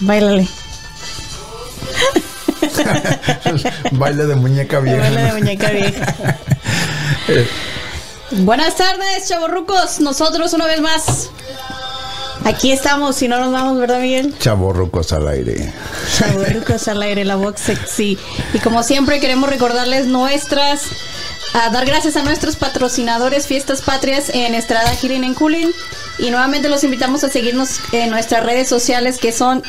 Báilale. Baile de muñeca vieja. Baile de muñeca vieja. Buenas tardes, chavorrucos. Nosotros una vez más. Aquí estamos, si no nos vamos, ¿verdad, Miguel? Chavorrucos al aire. Chavorrucos al aire, la voz sexy. Y como siempre, queremos recordarles nuestras. A dar gracias a nuestros patrocinadores Fiestas Patrias en Estrada Healing en Cooling. Y nuevamente los invitamos a seguirnos en nuestras redes sociales que son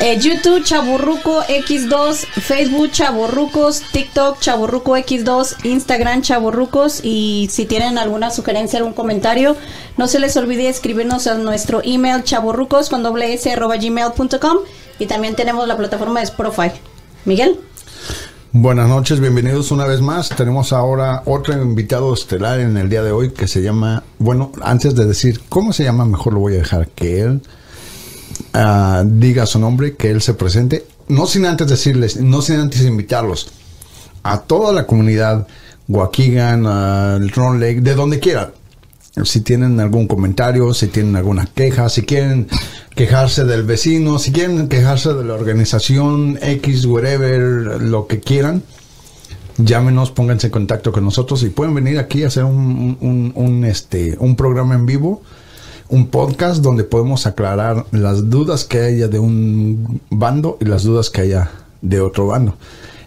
eh, YouTube Chaburruco X2, Facebook Chaburrucos, TikTok Chaburruco X2, Instagram Chaburrucos y si tienen alguna sugerencia, algún comentario, no se les olvide escribirnos a nuestro email chaburrucos con doble arroba y también tenemos la plataforma de Spotify. Miguel. Buenas noches, bienvenidos una vez más. Tenemos ahora otro invitado estelar en el día de hoy que se llama, bueno, antes de decir cómo se llama, mejor lo voy a dejar que él uh, diga su nombre, que él se presente. No sin antes decirles, no sin antes invitarlos a toda la comunidad, Waukegan, uh, Ron Lake, de donde quieran. Si tienen algún comentario, si tienen alguna queja, si quieren quejarse del vecino, si quieren quejarse de la organización X, whatever, lo que quieran, llámenos, pónganse en contacto con nosotros y pueden venir aquí a hacer un, un, un, este, un programa en vivo, un podcast donde podemos aclarar las dudas que haya de un bando y las dudas que haya de otro bando.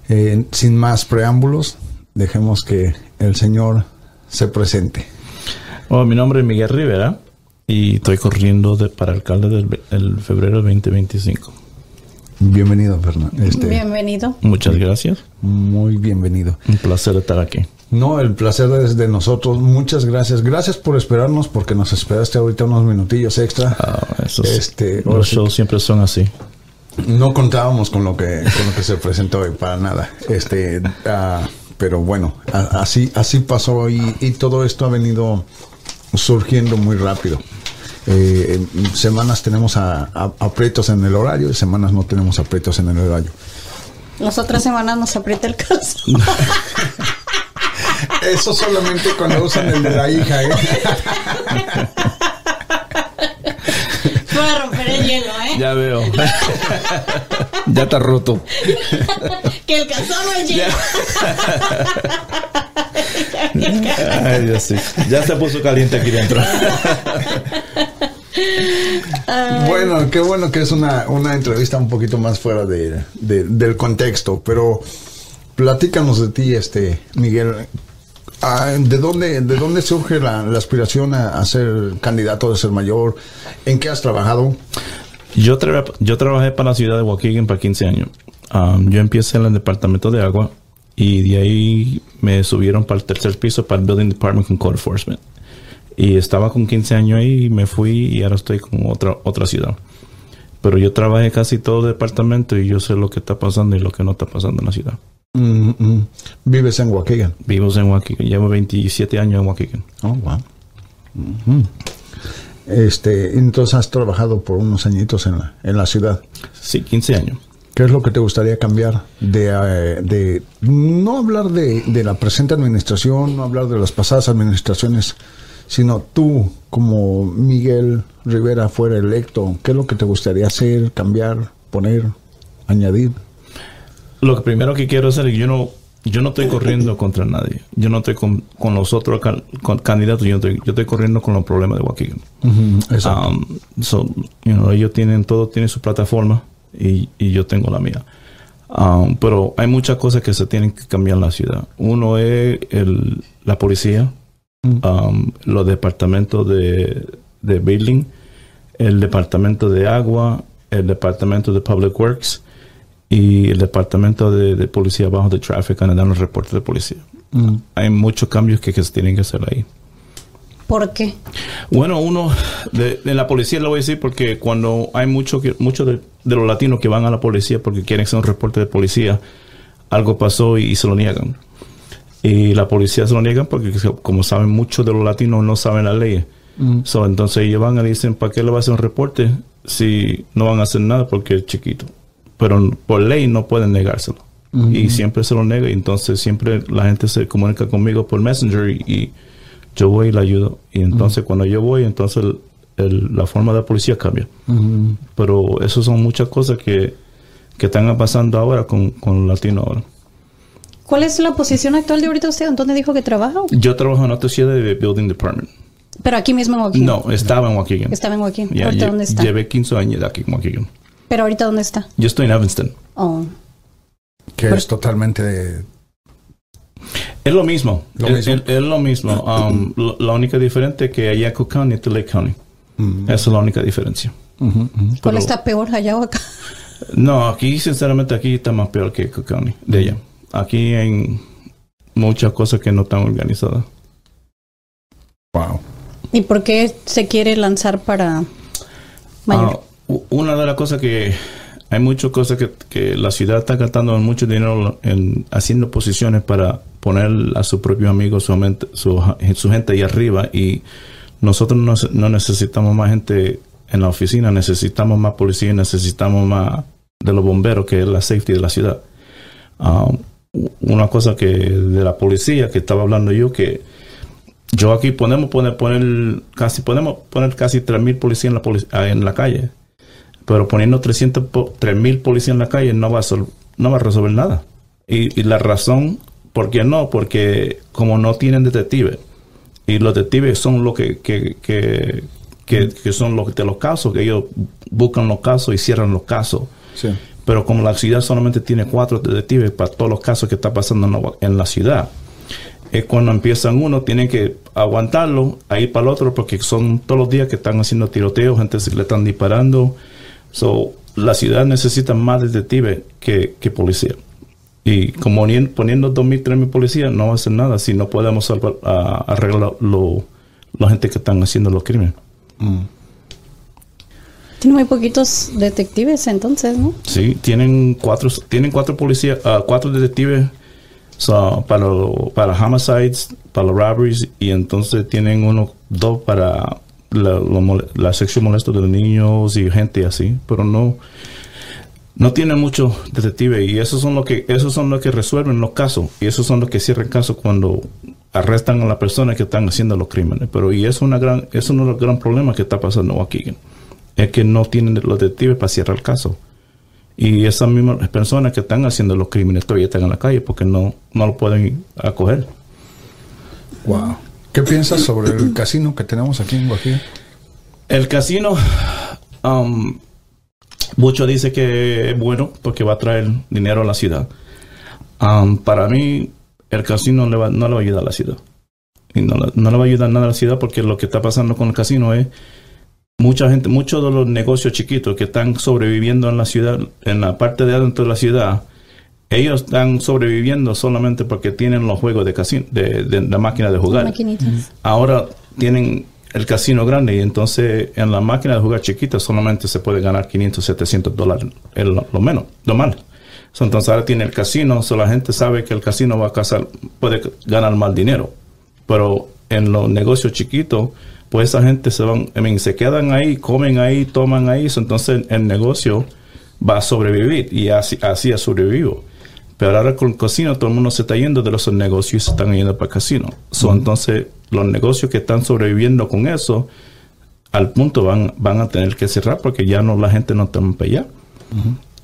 Eh, sin más preámbulos, dejemos que el Señor se presente. Oh, mi nombre es Miguel Rivera y estoy corriendo de, para alcalde del el febrero 2025. Bienvenido, Fernando. Este, bienvenido. Muchas gracias. Muy bienvenido. Un placer estar aquí. No, el placer es de nosotros. Muchas gracias. Gracias por esperarnos, porque nos esperaste ahorita unos minutillos extra. Ah, esos, este, los shows siempre son así. No contábamos con lo que con lo que se presentó hoy para nada. Este, uh, pero bueno, a, así así pasó y, y todo esto ha venido surgiendo muy rápido. Eh, semanas tenemos a, a, aprietos en el horario y semanas no tenemos aprietos en el horario. Las otras semanas nos aprieta el caso. Eso solamente cuando usan el de la hija. ¿eh? Para romper el hielo, ¿eh? Ya veo. ya está roto. que el calzón no es hielo. Ay, Dios, sí. Ya se puso caliente aquí dentro. bueno, qué bueno que es una, una entrevista un poquito más fuera de, de, del contexto, pero platícanos de ti, este Miguel. ¿De dónde, ¿De dónde surge la, la aspiración a, a, ser candidato de ser mayor? ¿En qué has trabajado? Yo, tra yo trabajé para la ciudad de Waukegan por 15 años. Um, yo empecé en el departamento de agua y de ahí me subieron para el tercer piso para el Building Department con Code Enforcement. Y estaba con 15 años ahí y me fui y ahora estoy con otra, otra ciudad. Pero yo trabajé casi todo el departamento y yo sé lo que está pasando y lo que no está pasando en la ciudad. Mm -hmm. ¿Vives en Waukegan? Vivo en Waukegan. Llevo 27 años en Waukegan. Oh, wow. Mm -hmm. Este, entonces has trabajado por unos añitos en la, en la ciudad. Sí, 15 años. ¿Qué es lo que te gustaría cambiar? De, uh, de no hablar de, de, la presente administración, no hablar de las pasadas administraciones, sino tú, como Miguel Rivera, fuera electo, ¿qué es lo que te gustaría hacer, cambiar, poner, añadir? Lo primero que quiero hacer es yo no, yo no estoy corriendo contra nadie. Yo no estoy con, con los otros can, con candidatos. Yo estoy, yo estoy corriendo con los problemas de. Uh -huh, um, so, you know, ellos tienen, todo tiene su plataforma y, y yo tengo la mía. Um, pero hay muchas cosas que se tienen que cambiar en la ciudad. Uno es el, la policía, -huh. um, los departamentos de, de building, el departamento de agua, el departamento de public works y el departamento de, de policía bajo de tráfico dan los reportes de policía. Mm. Hay muchos cambios que, que, se tienen que hacer ahí. ¿Por qué? Bueno, uno de, de, la policía lo voy a decir porque cuando hay muchos mucho de, de, los latinos que van a la policía porque quieren hacer un reporte de policía, algo pasó y, y se lo niegan. Y la policía se lo niegan porque, como saben, muchos de los latinos no saben la ley. Mm. So, entonces ellos van y dicen, ¿para qué le va a hacer un reporte si no van a hacer nada porque es chiquito? pero por ley no pueden negárselo. -huh. Y siempre se lo nega y entonces siempre la gente se comunica conmigo por Messenger y, y yo voy y la ayudo. Y entonces uh -huh. cuando yo voy, entonces el- la forma de la policía cambia. Pero eso son muchas cosas que, que están pasando ahora con, con latino ahora. ¿Cuál es la posición actual de ahorita usted? ¿Dónde dijo que trabaja? Yo trabajo en otra ciudad de Building Department. Pero aquí mismo en Joaquín. No, estaba en Waukegan. Estaba en Joaquín. ¿Ahorita dónde está? Llevé 15 años aquí en Waukegan. Pero ahorita dónde está. Yo estoy en Evanston. Oh. Que es totalmente... Es lo mismo. Lo es, mismo. es- es lo mismo. Um, lo- la única diferencia es que allá County y Lake County. Esa es la única diferencia. ¿Cuál Pero- está peor allá o acá? No, aquí sinceramente aquí está más peor que Cook County, de ella. Aquí hay muchas cosas que no están organizadas. Wow. ¿Y por qué se quiere lanzar para mayor? Ah, una de las cosas que hay muchas cosas que, que la ciudad está gastando mucho dinero en haciendo posiciones para poner a sus propios amigos, su, su, gente ahí arriba y nosotros no, necesitamos más gente en la oficina, necesitamos más policía, necesitamos más de los bomberos, que es la safety de la ciudad. Ah, una cosa que de la policía que estaba hablando yo que yo aquí podemos poner, casi podemos poner casi 3000 policías en la polic- ah, en la calle. Pero poniendo 300 po- 3000 policías en la calle no va a resolver nada. Y la razón por qué no, porque como no tienen detectives y los detectives son los que, que, que, que- que son los de los casos, que ellos buscan los casos y cierran los casos. Sí. Pero como la ciudad solamente tiene cuatro detectives para todos los casos que está pasando en la, en la ciudad, es cuando empiezan uno, tienen que aguantarlo, a ir para el otro, porque son todos los días que están haciendo tiroteos, gente se le están disparando. So, la ciudad necesita más detectives que, que policía. Y como ni- poniendo 2.000, 3.000 policías no va a hacer nada si no podemos salvar, a- arreglar lo, la gente que están haciendo los crímenes. Tiene muy poquitos detectives entonces, ¿no? Sí, tienen cuatro, tienen cuatro policías, ah, cuatro detectives so, para, lo- para homicides, para los robberies, y entonces tienen uno, dos para la, la sección molesta de los niños y gente así, pero no, no tienen muchos detectives y esos son los que, esos son los que resuelven los casos y esos son los que cierran casos cuando arrestan a las personas que están haciendo los crímenes. Pero y es una gran, es uno de los gran problemas que está pasando aquí, es que no tienen los detectives para cerrar el caso. Y esas mismas personas que están haciendo los crímenes todavía están en la calle porque no, no lo pueden acoger. Wow. ¿Qué piensas sobre el casino que tenemos aquí en Guajira? El casino, um, mucho dice que es bueno porque va a traer dinero a la ciudad. Um, para mí, el casino le va- no le va a ayudar a la ciudad. Y no, le- no le va a ayudar nada a la ciudad porque lo que está pasando con el casino es mucha gente, muchos de los negocios chiquitos que están sobreviviendo en la ciudad, en la parte de adentro de la ciudad, ellos están sobreviviendo solamente porque tienen los juegos de casino, de, de, de máquina de jugar ahora tienen el casino grande y entonces en la máquina de jugar chiquita solamente se puede ganar 500, 700 dólares, es lo, menos, lo mal. Entonces ahora tiene el casino, so la gente sabe que el casino va a casar, puede ganar más dinero. Pero en los negocios chiquitos, pues esa gente se van, se quedan ahí, comen ahí, toman ahí, entonces el negocio va a sobrevivir y así, así ha sobrevivido. Pero ahora con el casino todo el mundo se está yendo de los negocios y se están yendo para el casino. So, Entonces los negocios que están sobreviviendo con eso, al punto van, van a tener que cerrar porque ya no la gente no está para allá.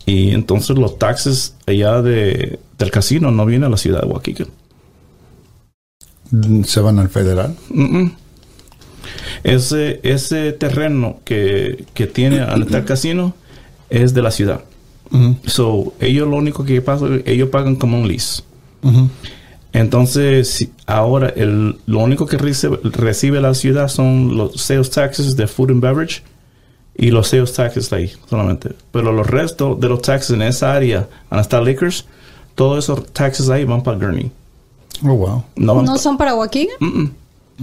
Y entonces los taxes allá de, del casino no vienen a la ciudad de Waukegan. ¿Se van al federal? Ese, ese terreno que, que tiene al estar el casino es de la ciudad. So, ellos lo único que pasa, ellos pagan como un lease. Entonces, si- ahora el, lo único que recibe, recibe la ciudad son los sales taxes de food and beverage y los sales taxes de ahí solamente. Pero los restos de los taxes en esa área, donde está liquors, todos esos taxes ahí van para Gurney. Oh, wow. No ¿No son para Waukegan? Mm-mm.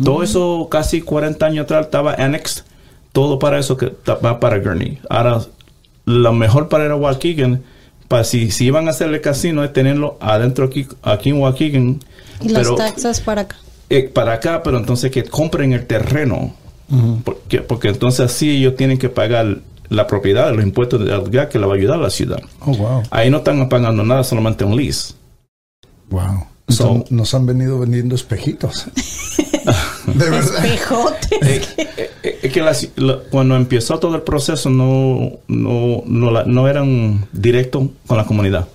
Todo eso casi 40 años atrás estaba annexed. Todo para eso que va para Gurney. Ahora, lo mejor para ir a Waukegan, para si, si iban a hacer el casino, es tenerlo adentro aquí, aquí en Waukegan. Y las taxas para acá. eh, para acá, pero entonces que compren el terreno. porque, porque entonces así ellos tienen que pagar la propiedad, los impuestos de alquiler que le va a ayudar a la ciudad. Oh, wow. Ahí no están pagando nada, solamente un lease. Wow. So- Entonces, nos han venido vendiendo espejitos. De verdad. Espejote. Eh, eh, eh, es que la- la- cuando empezó todo el proceso no, no, no, la- no eran directos con la comunidad.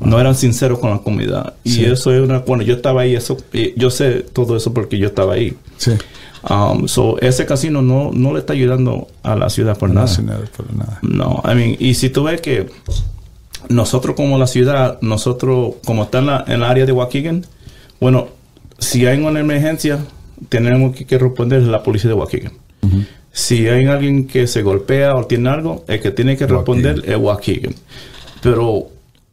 No eran sinceros con la comunidad. Y Sí. eso es una... Bueno, yo estaba ahí, eso, yo sé todo eso porque yo estaba ahí. Sí. Um, so, ese casino no, no le está ayudando a la ciudad por No nada. por. No, I mean, y si tú ves que nosotros como la ciudad, nosotros como está en la, en la área de Waukegan, bueno, si hay una emergencia, tenemos que, que responder la policía de Waukegan. Si hay alguien que se golpea o tiene algo, el que tiene que responder es Waukegan. Pero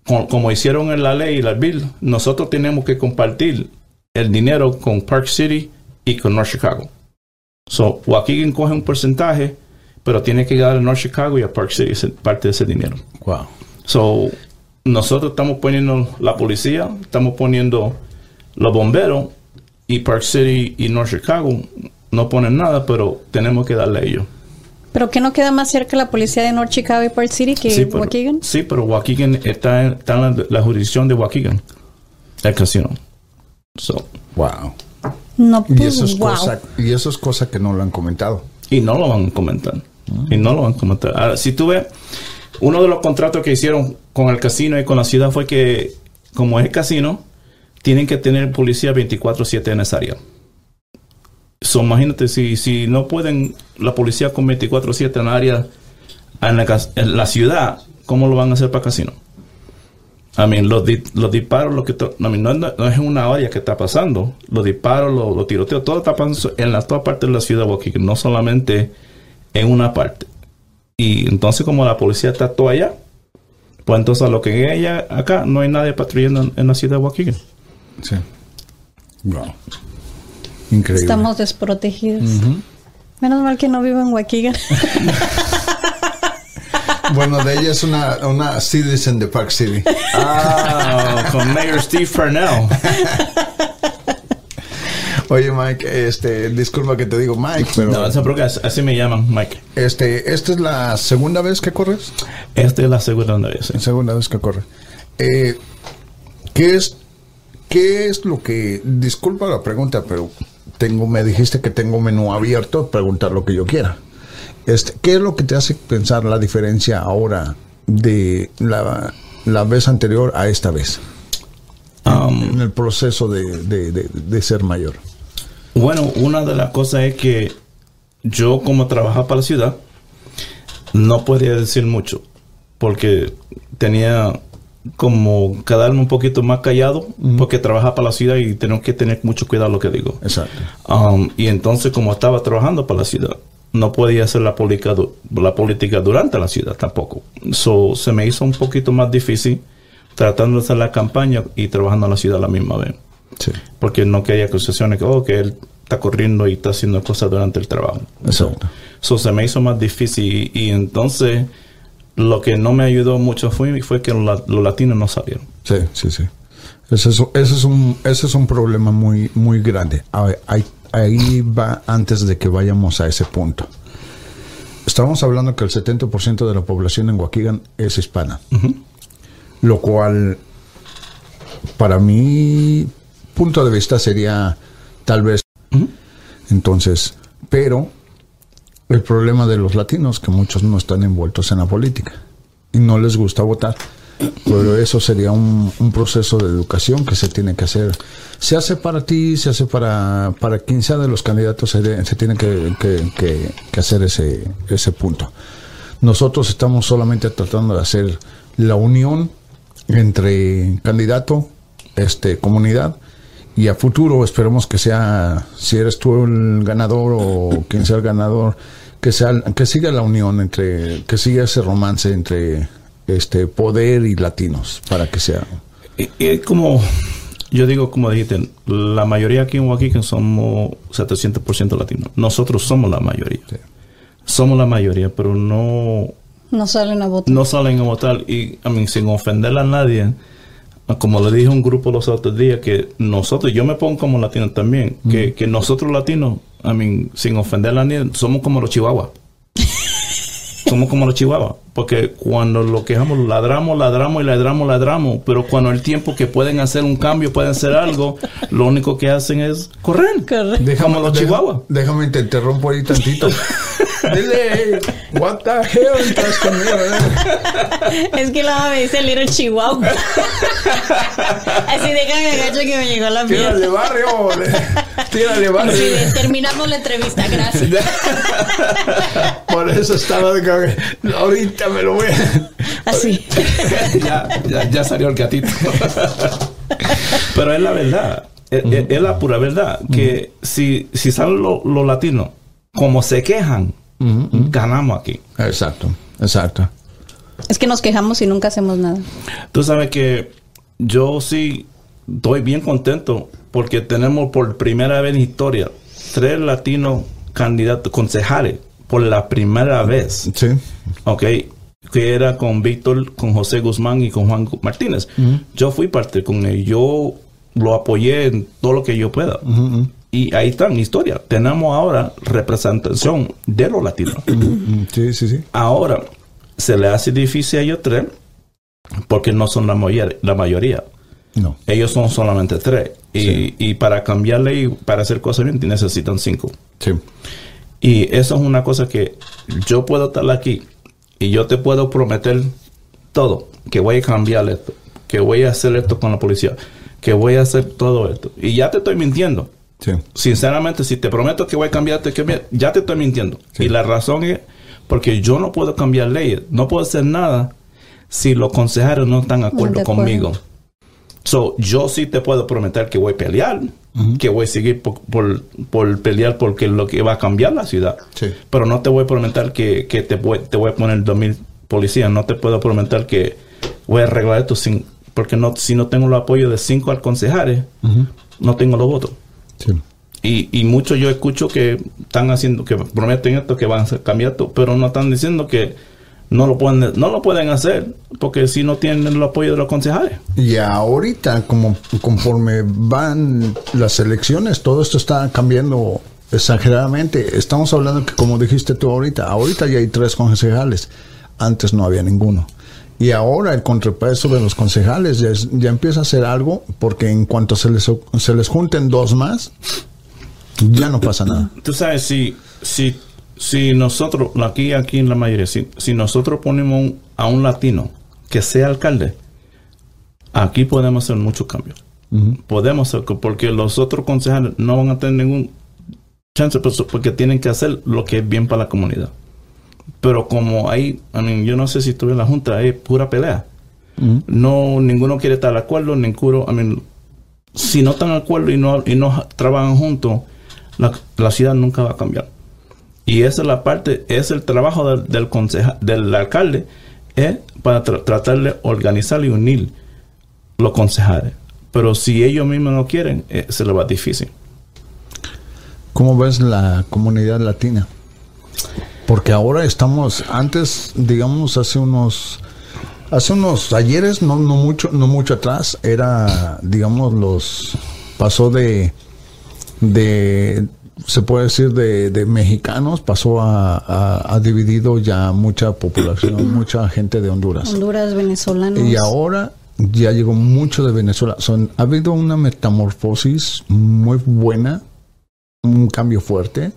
co- como hicieron en la ley y la bill, nosotros tenemos que compartir el dinero con Park City y con North Chicago. So, Waukegan coge un porcentaje, pero tiene que dar a North Chicago y a Park City parte de ese dinero. Wow. So, nosotros estamos poniendo la policía, estamos poniendo los bomberos y Park City y North Chicago no ponen nada, pero tenemos que darle a ellos. ¿Pero que no queda más cerca la policía de North Chicago y Park City que pero, Waukegan? sí, pero Waukegan está, en- está en la, la jurisdicción de Waukegan, el casino. So, Wow. No, Y pues, eso, es wow. cosa, y eso es cosa que no lo han comentado. y no lo van a comentar. Y no lo van a comentar. Ahora, si tú ves, uno de los contratos que hicieron con el casino y con la ciudad fue que, como es casino, tienen que tener policía 24-7 en esa área. So, imagínate, si, si no pueden la policía con 24-7 en la área, en la, ciudad, ¿cómo lo van a hacer para casino? I los, di- los disparos, lo que no, no- es una área que está pasando. Los disparos, los, tiroteos, todo está pasando en las todas partes de la ciudad de Waukegan, no solamente en una parte. Y entonces, como la policía está toda allá, pues entonces a lo que ella acá, no hay nadie patrullando en, la ciudad de Waukegan. Sí. Wow. Increíble. Estamos desprotegidos. Menos mal que no vivo en Waukegan. Bueno, de ella es una, una citizen de Park City. Ah, con Mayor Steve Farnell. Oye, Mike, este, disculpa que te digo Mike, pero No, esa porque así así me llaman, Mike. este, esta es la segunda vez que corres. Esta es la segunda vez. sí. Segunda vez que corres. Eh, ¿Qué es, qué es lo que, disculpa la pregunta, pero tengo, me dijiste que tengo menú abierto, preguntar lo que yo quiera. Este, ¿Qué es lo que te hace pensar la diferencia ahora de la, la vez anterior a esta vez? Um, En el proceso de, de- de- de ser mayor. Bueno, una de las cosas es que yo como trabajaba para la ciudad, no podía decir mucho, porque tenía como quedarme un poquito más callado, porque trabajaba para la ciudad y tengo que tener mucho cuidado lo que digo. Exacto. Um, y entonces como estaba trabajando para la ciudad, no podía hacer la política, du- la política durante la ciudad tampoco. So, se me hizo un poquito más difícil tratando de hacer la campaña y trabajando en la ciudad a la misma vez Sí. porque no quería acusaciones que, oh, que él está corriendo y está haciendo cosas durante el trabajo. Exacto. So, se me hizo más difícil y, y entonces lo que no me ayudó mucho fue, fue que los, la- los latinos no salieron. Sí, sí, sí. Ese es, ese es un, ese es un problema muy, muy grande. A ver, ahí, ahí va antes de que vayamos a ese punto. Estábamos hablando que el 70% de la población en Waukegan es hispana. Lo cual, para mi punto de vista, sería tal vez. Entonces, pero el problema de los latinos, que muchos no están envueltos en la política y no les gusta votar. Pero eso sería un, un proceso de educación que se tiene que hacer. Se hace para ti, se hace para, para quien sea de los candidatos, se, se tiene que, que- que- que hacer ese, ese punto. Nosotros estamos solamente tratando de hacer la unión entre candidato, este, comunidad, y a futuro esperemos que sea, si eres tú el ganador o quien sea el ganador, que sea, que siga la unión entre, que siga ese romance entre este poder y latinos para que sea. Y, y como, yo digo, como dijiste, la mayoría aquí en Waukegan somos 700% latinos. Nosotros somos la mayoría. Sí. Somos la mayoría, pero no, No salen a votar. no salen a votar. Y, a mí, sin ofender a nadie, como le dije a un grupo los otros días, que nosotros, yo me pongo como latino también, que, que nosotros latinos, a mí, sin ofender a nadie, somos como los chihuahuas. Somos como los chihuahuas. Porque cuando lo quejamos, ladramos, ladramos y ladramos, ladramos. Pero cuando el tiempo que pueden hacer un cambio, pueden hacer algo, lo único que hacen es correr. Correr. Como los chihuahuas. Déjame te interrumpo ahí tantito. Dile, what the hell estás conmigo? eh?" Es que la mamá me dice Little Chihuahua. Así déjame agacho que me llegó la Tírale mierda. barrio, le- tírale barrio. Terminamos la entrevista, gracias. Por eso estaba de me lo voy a... Así. ya, ya, ya salió el gatito. Pero es la verdad. Es, es- es la pura verdad. Que si, si salen los los latinos como se quejan, ganamos aquí. Exacto, exacto. Es que nos quejamos y nunca hacemos nada. Tú sabes que yo sí estoy bien contento porque tenemos por primera vez en historia tres latinos candidatos, concejales, por la primera vez. Sí. ¿ok? Que era con Víctor, con José Guzmán y con Juan Martínez. Yo fui parte con él. Yo lo apoyé en todo lo que yo pueda. Y ahí está mi historia. Tenemos ahora representación de los latinos. Sí, sí, sí. ahora, se le hace difícil a ellos tres porque no son la, mayor- la mayoría. No. Ellos son solamente tres. Y, Sí. y para cambiarle y para hacer cosas bien, necesitan cinco. Sí. Y eso es una cosa que yo puedo estar aquí y yo te puedo prometer todo, que voy a cambiar esto, que voy a hacer esto con la policía, que voy a hacer todo esto. Y ya te estoy mintiendo. Sí. Sinceramente, si te prometo que voy a cambiarte, que ya te estoy mintiendo. Sí. Y la razón es porque yo no puedo cambiar leyes, no puedo hacer nada si los consejeros no están de acuerdo de acuerdo. conmigo. So, yo sí te puedo prometer que voy a pelear, que voy a seguir por, por- por pelear porque lo que va a cambiar la ciudad. Sí. Pero no te voy a prometer que, que te, voy, te voy a poner 2000 policías. No te puedo prometer que voy a arreglar esto sin, porque no, si no tengo el apoyo de cinco al concejales, no tengo los votos. Sí. Y, y muchos yo escucho que están haciendo, que prometen esto, que van a cambiar esto, pero no están diciendo que no lo pueden, no lo pueden hacer porque si no tienen el apoyo de los concejales. Y ahorita, como conforme van las elecciones, todo esto está cambiando exageradamente. Estamos hablando que, como dijiste tú ahorita, ahorita ya hay tres concejales. Antes no había ninguno. Y ahora el contrapeso de los concejales ya, es- ya empieza a hacer algo, porque en cuanto se les, se les junten dos más, ya no pasa nada. Tú sabes, si, si, si nosotros, aquí, aquí en la mayoría, si, si nosotros ponemos un- a un latino que sea alcalde, aquí podemos hacer muchos cambios. Podemos hacer, porque los otros concejales no van a tener ningún chance, pues, porque tienen que hacer lo que es bien para la comunidad. Pero como hay, I mean, yo no sé si estuve en la junta, es pura pelea. No, ninguno quiere estar de acuerdo, ninguno, I mean, si no están de acuerdo y no, y no trabajan juntos, la, la ciudad nunca va a cambiar. Y esa es la parte, es el trabajo del, del, del alcalde, para tra- tratar de organizar y unir los concejales. Pero si ellos mismos no quieren, eh, se les va difícil. ¿Cómo ves la comunidad latina? Porque ahora estamos, antes, digamos, hace unos, hace unos ayeres, no, no mucho, no mucho atrás, era, digamos, los, pasó de, de, se puede decir de, de mexicanos, pasó a, a, a dividido ya mucha población, mucha gente de Honduras. Honduras, venezolanos. Y ahora ya llegó mucho de Venezuela. Son, ha habido una metamorfosis muy buena, un cambio fuerte.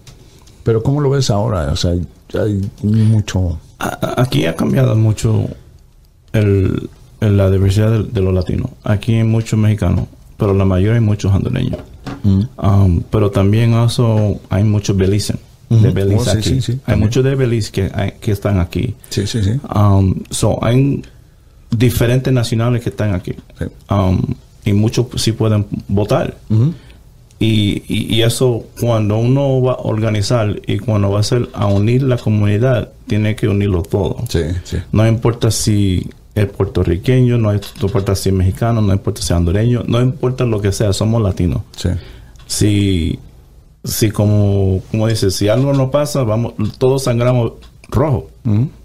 Pero ¿cómo lo ves ahora? O sea, hay mucho... Aquí ha cambiado mucho el, el- la diversidad de, de los latinos. Aquí hay muchos mexicanos, pero la mayoría hay muchos hondureños. Um, pero también also hay muchos Belice, de Ujú. Belice Oh, aquí. sí, sí, hay muchos de Belice que, hay- que están aquí. Sí, sí, sí. Um, so, hay diferentes nacionales que están aquí. Um, y muchos sí pueden votar. Ujú. Y, y- y eso, cuando uno va a organizar y cuando va a hacer a unir la comunidad, tiene que unirlo todo. Sí, sí. No importa si es puertorriqueño, no importa si es mexicano, no importa si es hondureño, no importa lo que sea, somos latinos. Sí. Si, si como, como dice, si algo no pasa, vamos, todos sangramos rojo.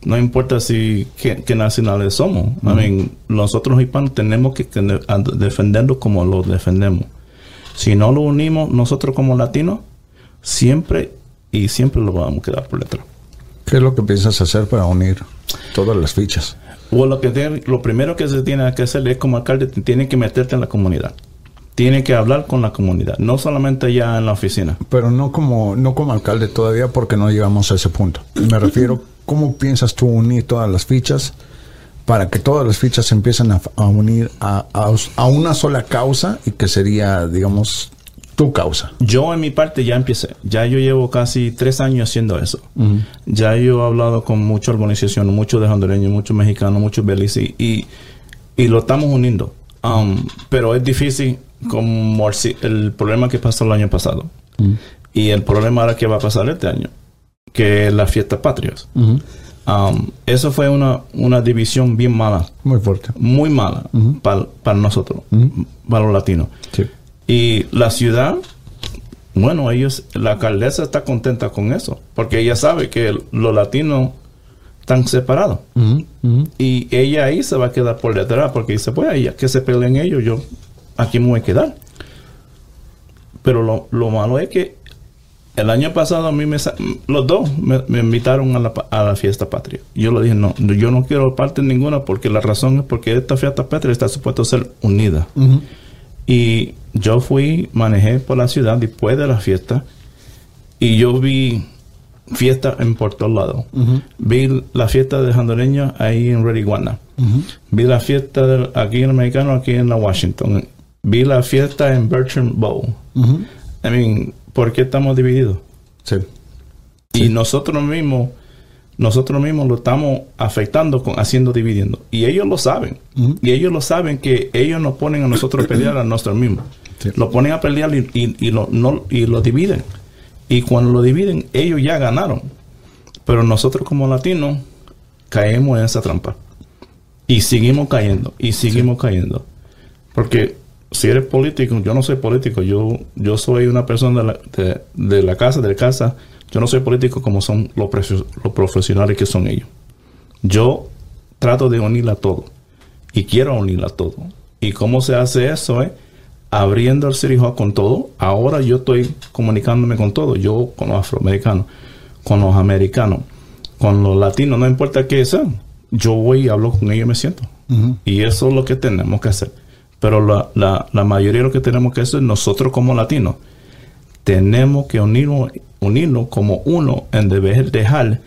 No importa si qué, qué nacionales somos. I mean, nosotros los hispanos tenemos que, defenderlo como lo defendemos. Si no lo unimos nosotros como latinos, siempre y siempre lo vamos a quedar por detrás. ¿Qué es lo que piensas hacer para unir todas las fichas? O lo, que tiene- lo primero que se tiene que hacer es como alcalde, te- tiene que meterte en la comunidad. Tiene que hablar con la comunidad, no solamente ya en la oficina. Pero no como, no como alcalde todavía porque no llegamos a ese punto. Me refiero, ¿cómo piensas tú unir todas las fichas para que todas las fichas se empiecen a, a unir a, a- a una sola causa y que sería, digamos, tu causa? Yo en mi parte ya empecé. Ya yo llevo casi tres años haciendo eso. Ya yo he hablado con muchas organizaciones, muchos de hondureños, muchos mexicanos, muchos belices y, y lo estamos uniendo. Um, pero es difícil como el problema que pasó el año pasado y el problema ahora que va a pasar este año, que es la fiesta patrias. Um, eso fue una, una división bien mala, Muy fuerte. muy mala pa- para nosotros, para los latinos. Sí. Y la ciudad, bueno, ellos, la alcaldesa está contenta con eso, porque ella sabe que los latinos están separados. Y ella ahí se va a quedar por detrás, porque dice, pues ahí, que se peleen ellos, yo aquí me voy a quedar. Pero lo, lo malo es que el año pasado a mí me, los dos me, me invitaron a la, a la fiesta patria. Yo le dije, no, yo no quiero parte ninguna porque la razón es porque esta fiesta patria está supuesta a ser unida. Y yo fui, manejé por la ciudad después de la fiesta y yo vi fiesta en por todos lados. Vi la fiesta de hondureños ahí en Rediguana. Vi la fiesta de- aquí en el mexicano, aquí en la Washington. Vi la fiesta en Bertrand Bowl. I mean, ¿por qué estamos divididos? Sí. Y nosotros mismos, nosotros mismos lo estamos afectando con haciendo dividiendo. Y ellos lo saben. Y ellos lo saben que ellos nos ponen a nosotros a pelear a nosotros mismos. Sí. Lo ponen a pelear y, y- y lo, no, y lo dividen. Y cuando lo dividen, ellos ya ganaron. Pero nosotros como latinos caemos en esa trampa. Y seguimos cayendo. Y seguimos cayendo. Porque si eres político, yo no soy político, yo, yo soy una persona de la, de, de la casa, de casa. Yo no soy político como son los, profesionales que son ellos. Yo trato de unirla a todo. Y quiero unirla a todo. ¿Y cómo se hace eso? Eh? Abriendo el City Hall con todo. Ahora yo estoy comunicándome con todo. Yo con los afroamericanos, con los americanos, con los latinos, no importa qué sean. Yo voy y hablo con ellos y me siento. Y eso es lo que tenemos que hacer. Pero la, la, la mayoría de lo que tenemos que hacer nosotros como latinos, tenemos que unirnos, unirnos como uno en vez de dejar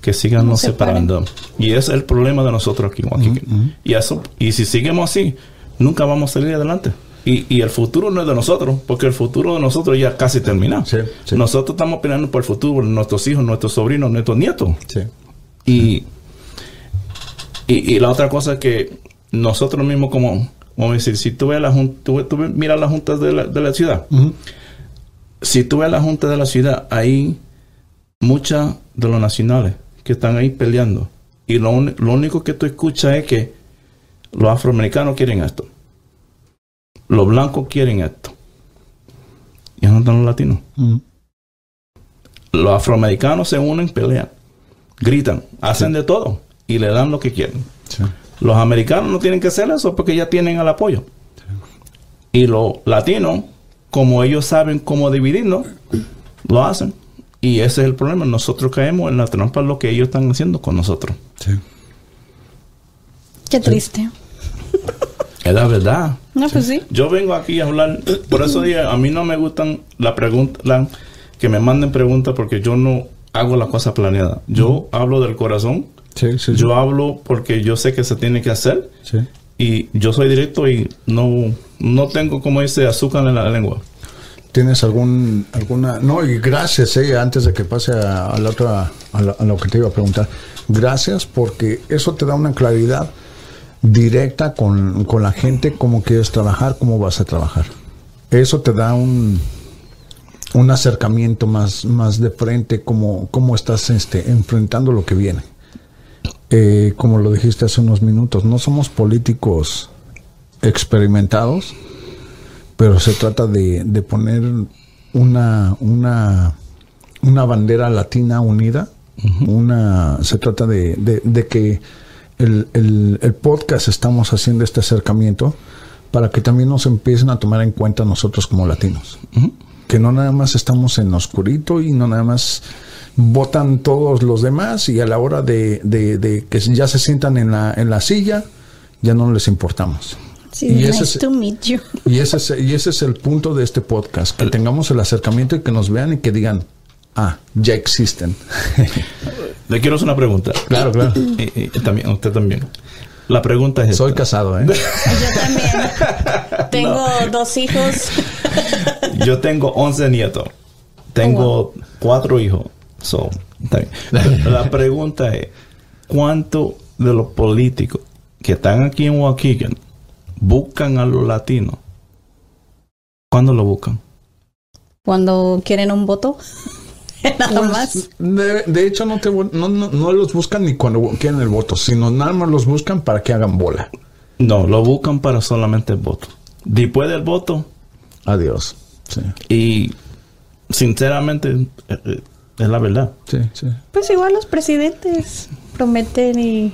que sigan nos separen. separando. Y es el problema de nosotros aquí. Joaquín. Y eso, y si seguimos así, nunca vamos a salir adelante. Y, y el futuro no es de nosotros, porque el futuro de nosotros ya casi termina. Sí, sí. Nosotros estamos peleando por el futuro de nuestros hijos, nuestros sobrinos, nuestros nietos. Sí. Y, y, y la otra cosa es que nosotros mismos, como, como decir, si tú ves la junta, tú, ves- tú ves- mira las juntas de la, de la ciudad, si tú ves la junta de la ciudad, hay muchas de los nacionales que están ahí peleando. Y lo, lo único que tú escuchas es que los afroamericanos quieren esto. Los blancos quieren esto. Y no están los latinos. Los afroamericanos se unen, pelean, gritan, hacen de todo y le dan lo que quieren. Sí. Los americanos no tienen que hacer eso porque ya tienen el apoyo. Y los latinos, como ellos saben cómo dividirnos, lo hacen. Y ese es el problema. Nosotros caemos en la trampa de lo que ellos están haciendo con nosotros. Sí. Qué triste. Es la verdad. No, pues sí. Yo vengo aquí a hablar, por eso digo, a mí no me gustan la pregunta, la- que me manden preguntas porque yo no hago la cosa planeada. Yo hablo del corazón, Sí, sí, sí. yo hablo porque yo sé que se tiene que hacer Sí. Y yo soy directo y no, no tengo como ese azúcar en la lengua. ¿Tienes algún, alguna... No, y gracias, eh, antes de que pase a, a lo que te iba a preguntar. Gracias porque eso te da una claridad directa con, con la gente, cómo quieres trabajar, cómo vas a trabajar. Eso te da un, un acercamiento más, más de frente, cómo, cómo estás este, enfrentando lo que viene. Eh, como lo dijiste hace unos minutos, no somos políticos experimentados, pero se trata de, de poner una, una, una bandera latina unida. una, se trata de, de- de que el, el- el podcast estamos haciendo este acercamiento para que también nos empiecen a tomar en cuenta nosotros como latinos. que no nada más estamos en oscurito y no nada más votan todos los demás y a la hora de, de- de que ya se sientan en la, en la silla, ya no les importamos. Sí, y, ese nice es, to meet you. y, ese es, y ese es el punto de este podcast, que tengamos el acercamiento y que nos vean y que digan, ah, ya existen. Le quiero hacer una pregunta. claro, claro. Y- y también, usted también. La pregunta es Soy esta. casado, ¿eh? Yo también. Tengo dos hijos. Yo tengo 11 nietos. Tengo cuatro hijos. So, está bien. La pregunta es, ¿cuánto de los políticos que están aquí en Waukegan buscan a los latinos? ¿Cuándo lo buscan? Cuando quieren un voto. Nada más. De, de hecho, no, te, no, no, no los buscan ni cuando quieren el voto, sino nada más los buscan para que hagan bola. No, lo buscan para solamente el voto. Después del voto, Adiós. Sí, y sinceramente, eh, eh, es la verdad. sí, sí. Pues igual los presidentes prometen y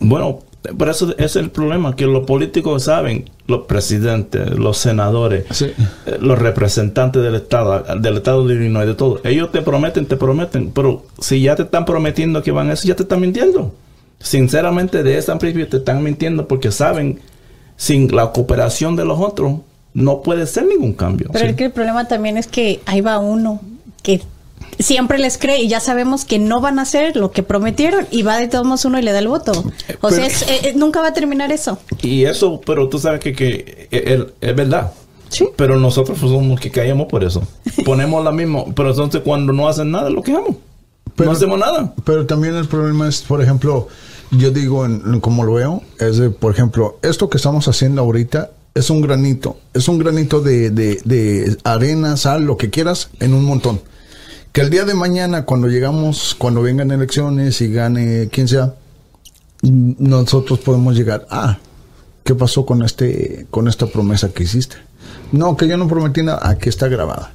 Bueno, por eso es el problema, que los políticos saben, los presidentes, los senadores, Sí. eh, los representantes del Estado, del Estado de Illinois, de todo. Ellos te prometen, te prometen, pero si ya te están prometiendo que van a eso, ya te están mintiendo. Sinceramente, de ese principio te están mintiendo porque saben, sin la cooperación de los otros, no puede ser ningún cambio. Pero es que el problema también es que ahí va uno que siempre les cree y ya sabemos que no van a hacer lo que prometieron y va de todos modos uno y le da el voto. O sea, es- eh, eh, nunca va a terminar eso. Y eso, pero tú sabes que, que es, es verdad. Sí. Pero nosotros somos los que caemos por eso. Ponemos la misma. Pero entonces cuando no hacen nada, lo quejamos. Pero- no hacemos nada. Pero también el problema es, por ejemplo, yo digo, en, en como lo veo, es de, por ejemplo, esto que estamos haciendo ahorita es un granito, es un granito de, de, de arena, sal, lo que quieras, en un montón. Que el día de mañana, cuando llegamos, cuando vengan elecciones y gane quien sea, nosotros podemos llegar, ah, ¿qué pasó con este, con esta promesa que hiciste? No, que yo no prometí nada, aquí está grabada.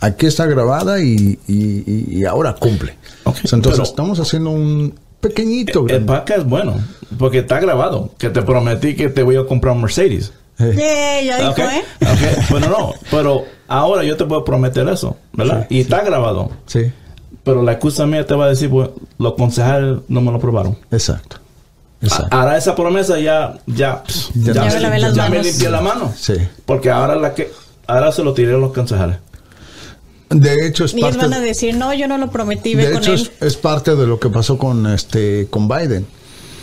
Aquí está grabada y, y- ahora cumple. Entonces pero- estamos haciendo un pequeñito. El gran- podcast es bueno. Porque está grabado. Que te prometí que te voy a comprar un Mercedes. Eh, ya dijo, ¿eh? ok. Bueno, no. Pero ahora yo te puedo prometer eso. ¿Verdad? y está grabado. sí, Pero la excusa mía te va a decir, pues, los concejales no me lo probaron. exacto. Exacto. Ahora esa promesa ya, ya, Ya ya, me las ya me limpié la mano. Sí. Porque ahora la que, ahora se lo tiré a los concejales. De hecho, es Y ellos parte, van a decir, no, yo no lo prometí, ve de con hecho, él. es, es parte de lo que pasó con este con Biden.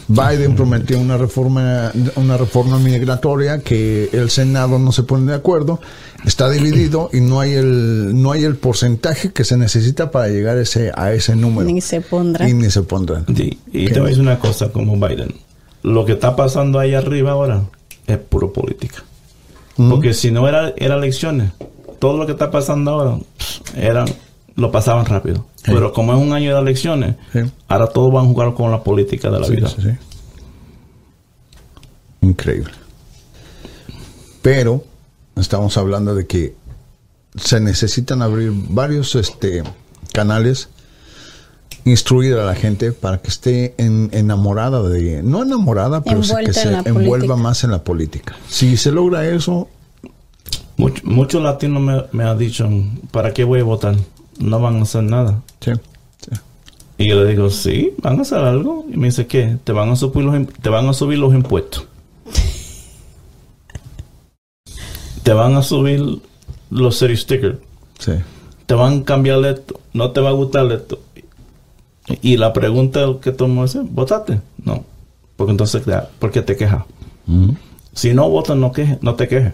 Biden prometió una reforma una reforma migratoria que el Senado no se pone de acuerdo, está dividido y no hay el no hay el porcentaje que se necesita para llegar a ese a ese número. Ni se pondrá. Y ni se pondrán. Sí, y te voy a decir una cosa como Biden. Lo que está pasando ahí arriba ahora es puro política. Porque si no era, era elecciones, todo lo que está pasando ahora era, lo pasaban rápido. Sí. Pero como es un año de elecciones, Sí. ahora todos van a jugar con la política de la Sí, vida. sí, sí. Increíble. Pero estamos hablando de que se necesitan abrir varios este, canales, instruir a la gente para que esté en- enamorada de, no enamorada, pero sí que se en envuelva política. más en la política. Si se logra eso, Much- muchos latinos me, me han dicho, ¿para qué voy a votar? No van a hacer nada. sí, sí. Y yo le digo, sí, van a hacer algo. Y me dice, ¿qué? Te van a subir los, te van a subir los impuestos. te van a subir los city stickers. sí. Te van a cambiar esto. No te va a gustar esto. Y la pregunta que todo el mundo dice, ¿votaste? No. Porque entonces, ¿por qué te quejas? Ujú. Si no votas, no, queje, no te quejes.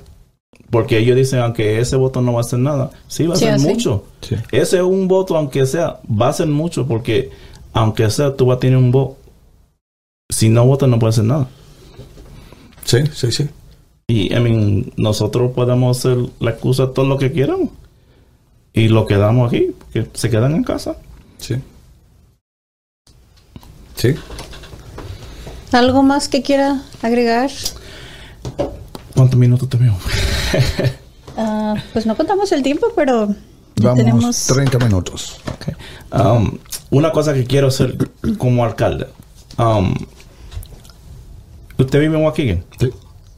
Porque ellos dicen, aunque ese voto no va a hacer nada, sí va a Sí, ser así. mucho. Sí. Ese es un voto, aunque sea, va a ser mucho, porque aunque sea, tú vas a tener un voto. Si no votas, no puede hacer nada. sí, sí, sí. Y, I mean, nosotros podemos hacer la excusa todo lo que quieramos. Y lo quedamos aquí, porque se quedan en casa. Sí. Sí. ¿Algo más que quiera agregar? ¿Cuántos minutos tenemos? Ah, pues no contamos el tiempo, pero Vamos, tenemos... 30 minutos. Ok. Um, una cosa que quiero hacer como alcalde. Um, ¿Usted vive en Waukegan? Sí.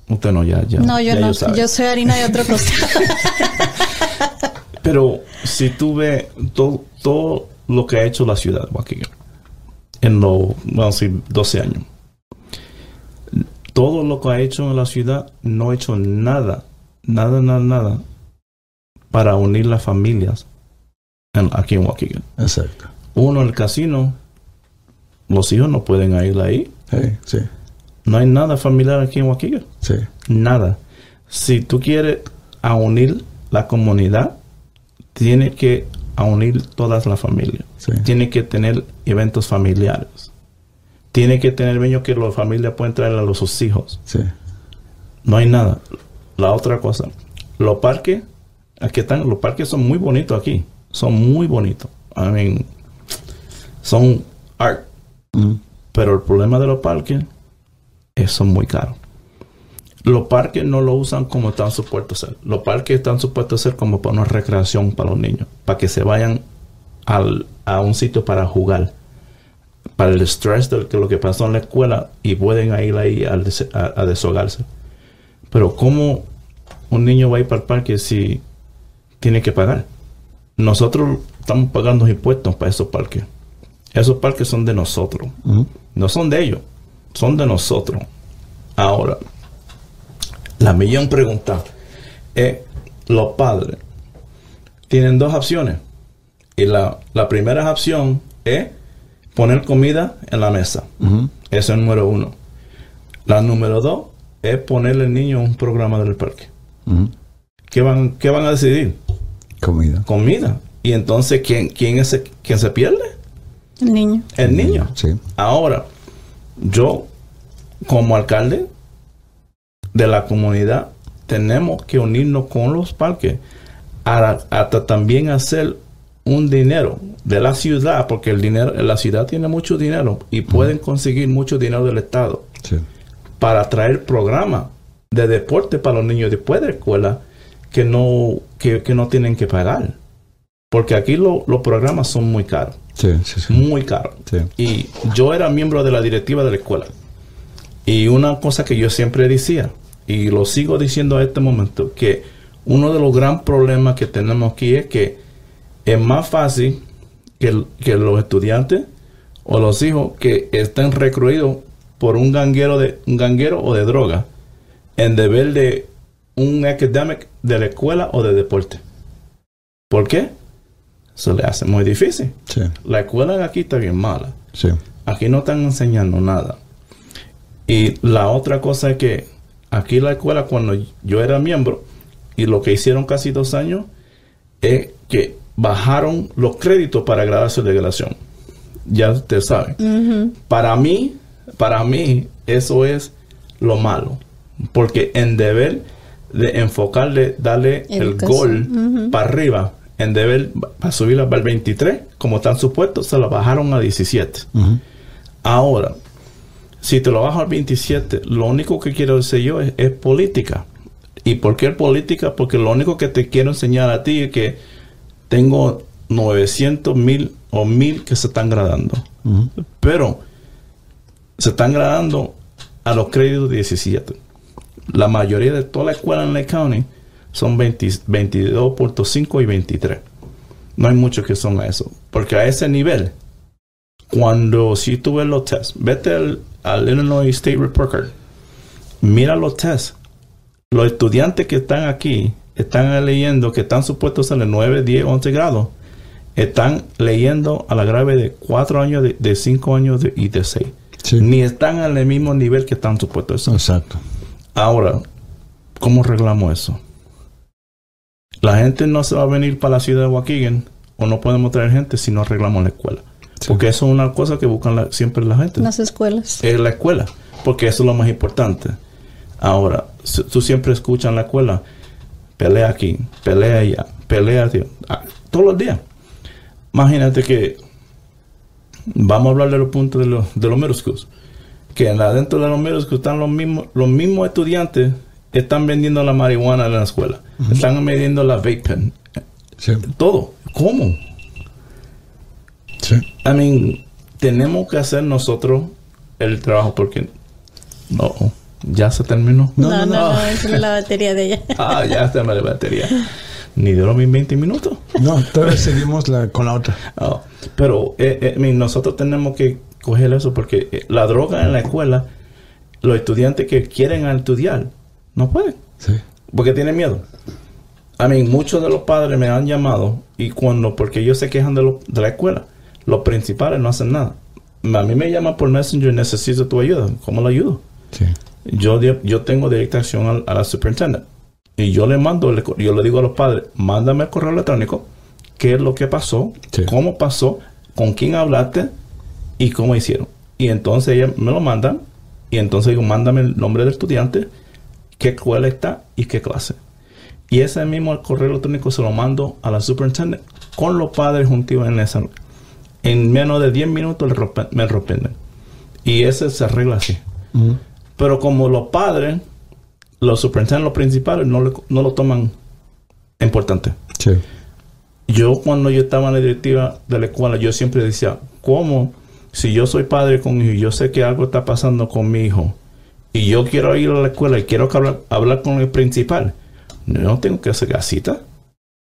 Usted no, ya, ya. No, yo ya no. Yo soy harina de otro costado. Pero si tú ves todo, todo lo que ha hecho la ciudad de Waukegan en los, vamos a decir, 12 años, todo lo que ha hecho en la ciudad no ha hecho nada, nada, nada, nada para unir las familias en- aquí en Waukegan. Exacto. Uno, el casino, los hijos no pueden ir ahí. Sí, sí, No hay nada familiar aquí en Waukegan. sí. Nada. Si tú quieres a unir la comunidad, tiene que a unir todas las familias. Sí. Tiene que tener eventos familiares. Tiene que tener niños que las familias pueden traer a los sus hijos. sí. No hay nada. La otra cosa, los parques, aquí están, los parques son muy bonitos aquí. Son muy bonitos. I mean, son art. Pero el problema de los parques es son muy caros. Los parques no lo usan como están supuestos a ser. Los parques están supuestos a ser como para una recreación para los niños, para que se vayan al- a un sitio para jugar, para el estrés de lo que pasó en la escuela y pueden ir ahí a, a deshogarse. Pero ¿cómo un niño va a ir para el parque si tiene que pagar? Nosotros estamos pagando impuestos para esos parques. Esos parques son de nosotros. No son de ellos, son de nosotros. Ahora, la millón pregunta es, los padres tienen dos opciones. Y la, la primera opción es poner comida en la mesa. Ese es el número uno. La número dos es ponerle al niño un programa del parque. ¿Qué van, qué van a decidir? Comida. Comida. Y entonces, ¿quién, quién, es, el- quién se pierde? El niño. El niño. Sí. Ahora, yo como alcalde de la comunidad tenemos que unirnos con los parques a- hasta también hacer un dinero de la ciudad, porque el dinero, la ciudad tiene mucho dinero y pueden conseguir mucho dinero del Estado Sí. para traer programas de deporte para los niños después de la escuela que no, que, que no tienen que pagar. Porque aquí lo- los programas son muy caros, Sí, sí, sí. muy caros. Y yo era miembro de la directiva de la escuela. Y una cosa que yo siempre decía, y lo sigo diciendo a este momento, que uno de los gran problemas que tenemos aquí es que es más fácil que, que los estudiantes o los hijos que estén recluidos por un ganguero de un ganguero o de droga en deber de un academic de la escuela o de deporte. ¿Por qué? Se le hace muy difícil. Sí. La escuela aquí está bien mala. Sí. Aquí no están enseñando nada. Y la otra cosa es que aquí la escuela, cuando yo era miembro, y lo que hicieron casi dos años, es que bajaron los créditos para graduarse de graduación. Ya usted sabe. Para mí, para mí, eso es lo malo. Porque en deber de enfocarle, darle el gol para arriba, en deber para subirla para el 23, como están supuestos, se lo bajaron a 17. Ujú. Ahora, si te lo bajo al 27, lo único que quiero decir yo es, es política. ¿Y por qué política? Porque lo único que te quiero enseñar a ti es que tengo 900 mil o mil que se están gradando. Pero se están gradando a los créditos 17. La mayoría de toda la escuela en Lake County son 20 22.5 y 23. No hay muchos que son a eso. Porque a ese nivel, cuando si tú ves los tests, vete al, al Illinois State Report Card, mira los tests. Los estudiantes que están aquí están leyendo, que están supuestos a los 9, 10, 11 grados, están leyendo a la grave de 4 años, de 5 años de- y de 6. Sí. Ni están al mismo nivel que están supuestos. Exacto. Ahora, ¿cómo arreglamos eso? La gente no se va a venir para la ciudad de Waukegan o no podemos traer gente si no arreglamos la escuela. Sí. Porque eso es una cosa que buscan la- siempre la gente. Las escuelas. Es la escuela. Porque eso es lo más importante. Ahora, tú siempre escuchas en la escuela, pelea aquí, pelea allá, pelea allá, ah, todos los días. Imagínate que vamos a hablar de los puntos de los, de los middle schools. Que en- adentro de los middle schools están los mismos, los mismos estudiantes están vendiendo la marihuana en la escuela. Están vendiendo la vape pen. Sí. Todo. ¿Cómo? Sí. I mean, tenemos que hacer nosotros el trabajo porque no, ya se terminó. No, No, no, no, no. es la batería de ella. Ah, ya está la batería. ni duró mis 20 minutos. No, todavía seguimos la, con la otra. Oh, pero eh, eh, nosotros tenemos que coger eso porque eh, la droga en la escuela, los estudiantes que quieren estudiar, no pueden. Sí. Porque tienen miedo. A mí, muchos de los padres me han llamado y cuando, porque ellos se quejan de, lo- de la escuela, los principales no hacen nada. A mí me llaman por Messenger, necesito tu ayuda. ¿Cómo lo ayudo? Sí. Yo, yo tengo directa acción a, la superintendent. Y yo le mando, yo le digo a los padres, mándame el correo electrónico, qué es lo que pasó, Sí. cómo pasó, con quién hablaste y cómo hicieron. Y entonces ella me lo mandan y entonces digo, mándame el nombre del estudiante, qué escuela está y qué clase. Y ese mismo correo electrónico se lo mando a la superintendent con los padres juntos en esa. En menos de 10 minutos me rompen. Y ese se arregla así. Pero como los padres, los superintendentes, los principales, no, le- no lo toman importante. Sí. Yo cuando yo estaba en la directiva de la escuela, yo siempre decía, ¿cómo? Si yo soy padre con hijo y yo sé que algo está pasando con mi hijo y yo quiero ir a la escuela y quiero hablar, hablar con el principal, yo no tengo que hacer cita.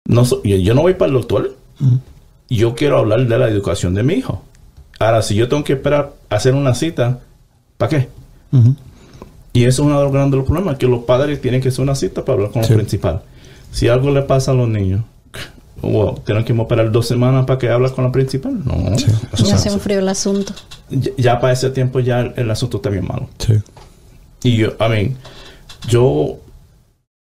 No, yo, no voy para el doctor. Ujú. Yo quiero hablar de la educación de mi hijo. Ahora, si yo tengo que esperar a hacer una cita, ¿para qué? Y eso es uno de los grandes problemas, que los padres tienen que hacer una cita para hablar con Sí. el principal. Si algo le pasa a los niños, wow, tienen que esperar dos semanas para que hable con la principal. No, Sí. Ya no- se enfrió el asunto. ya, ya para ese tiempo ya el, el asunto está bien malo. Sí. Y yo, I mean, yo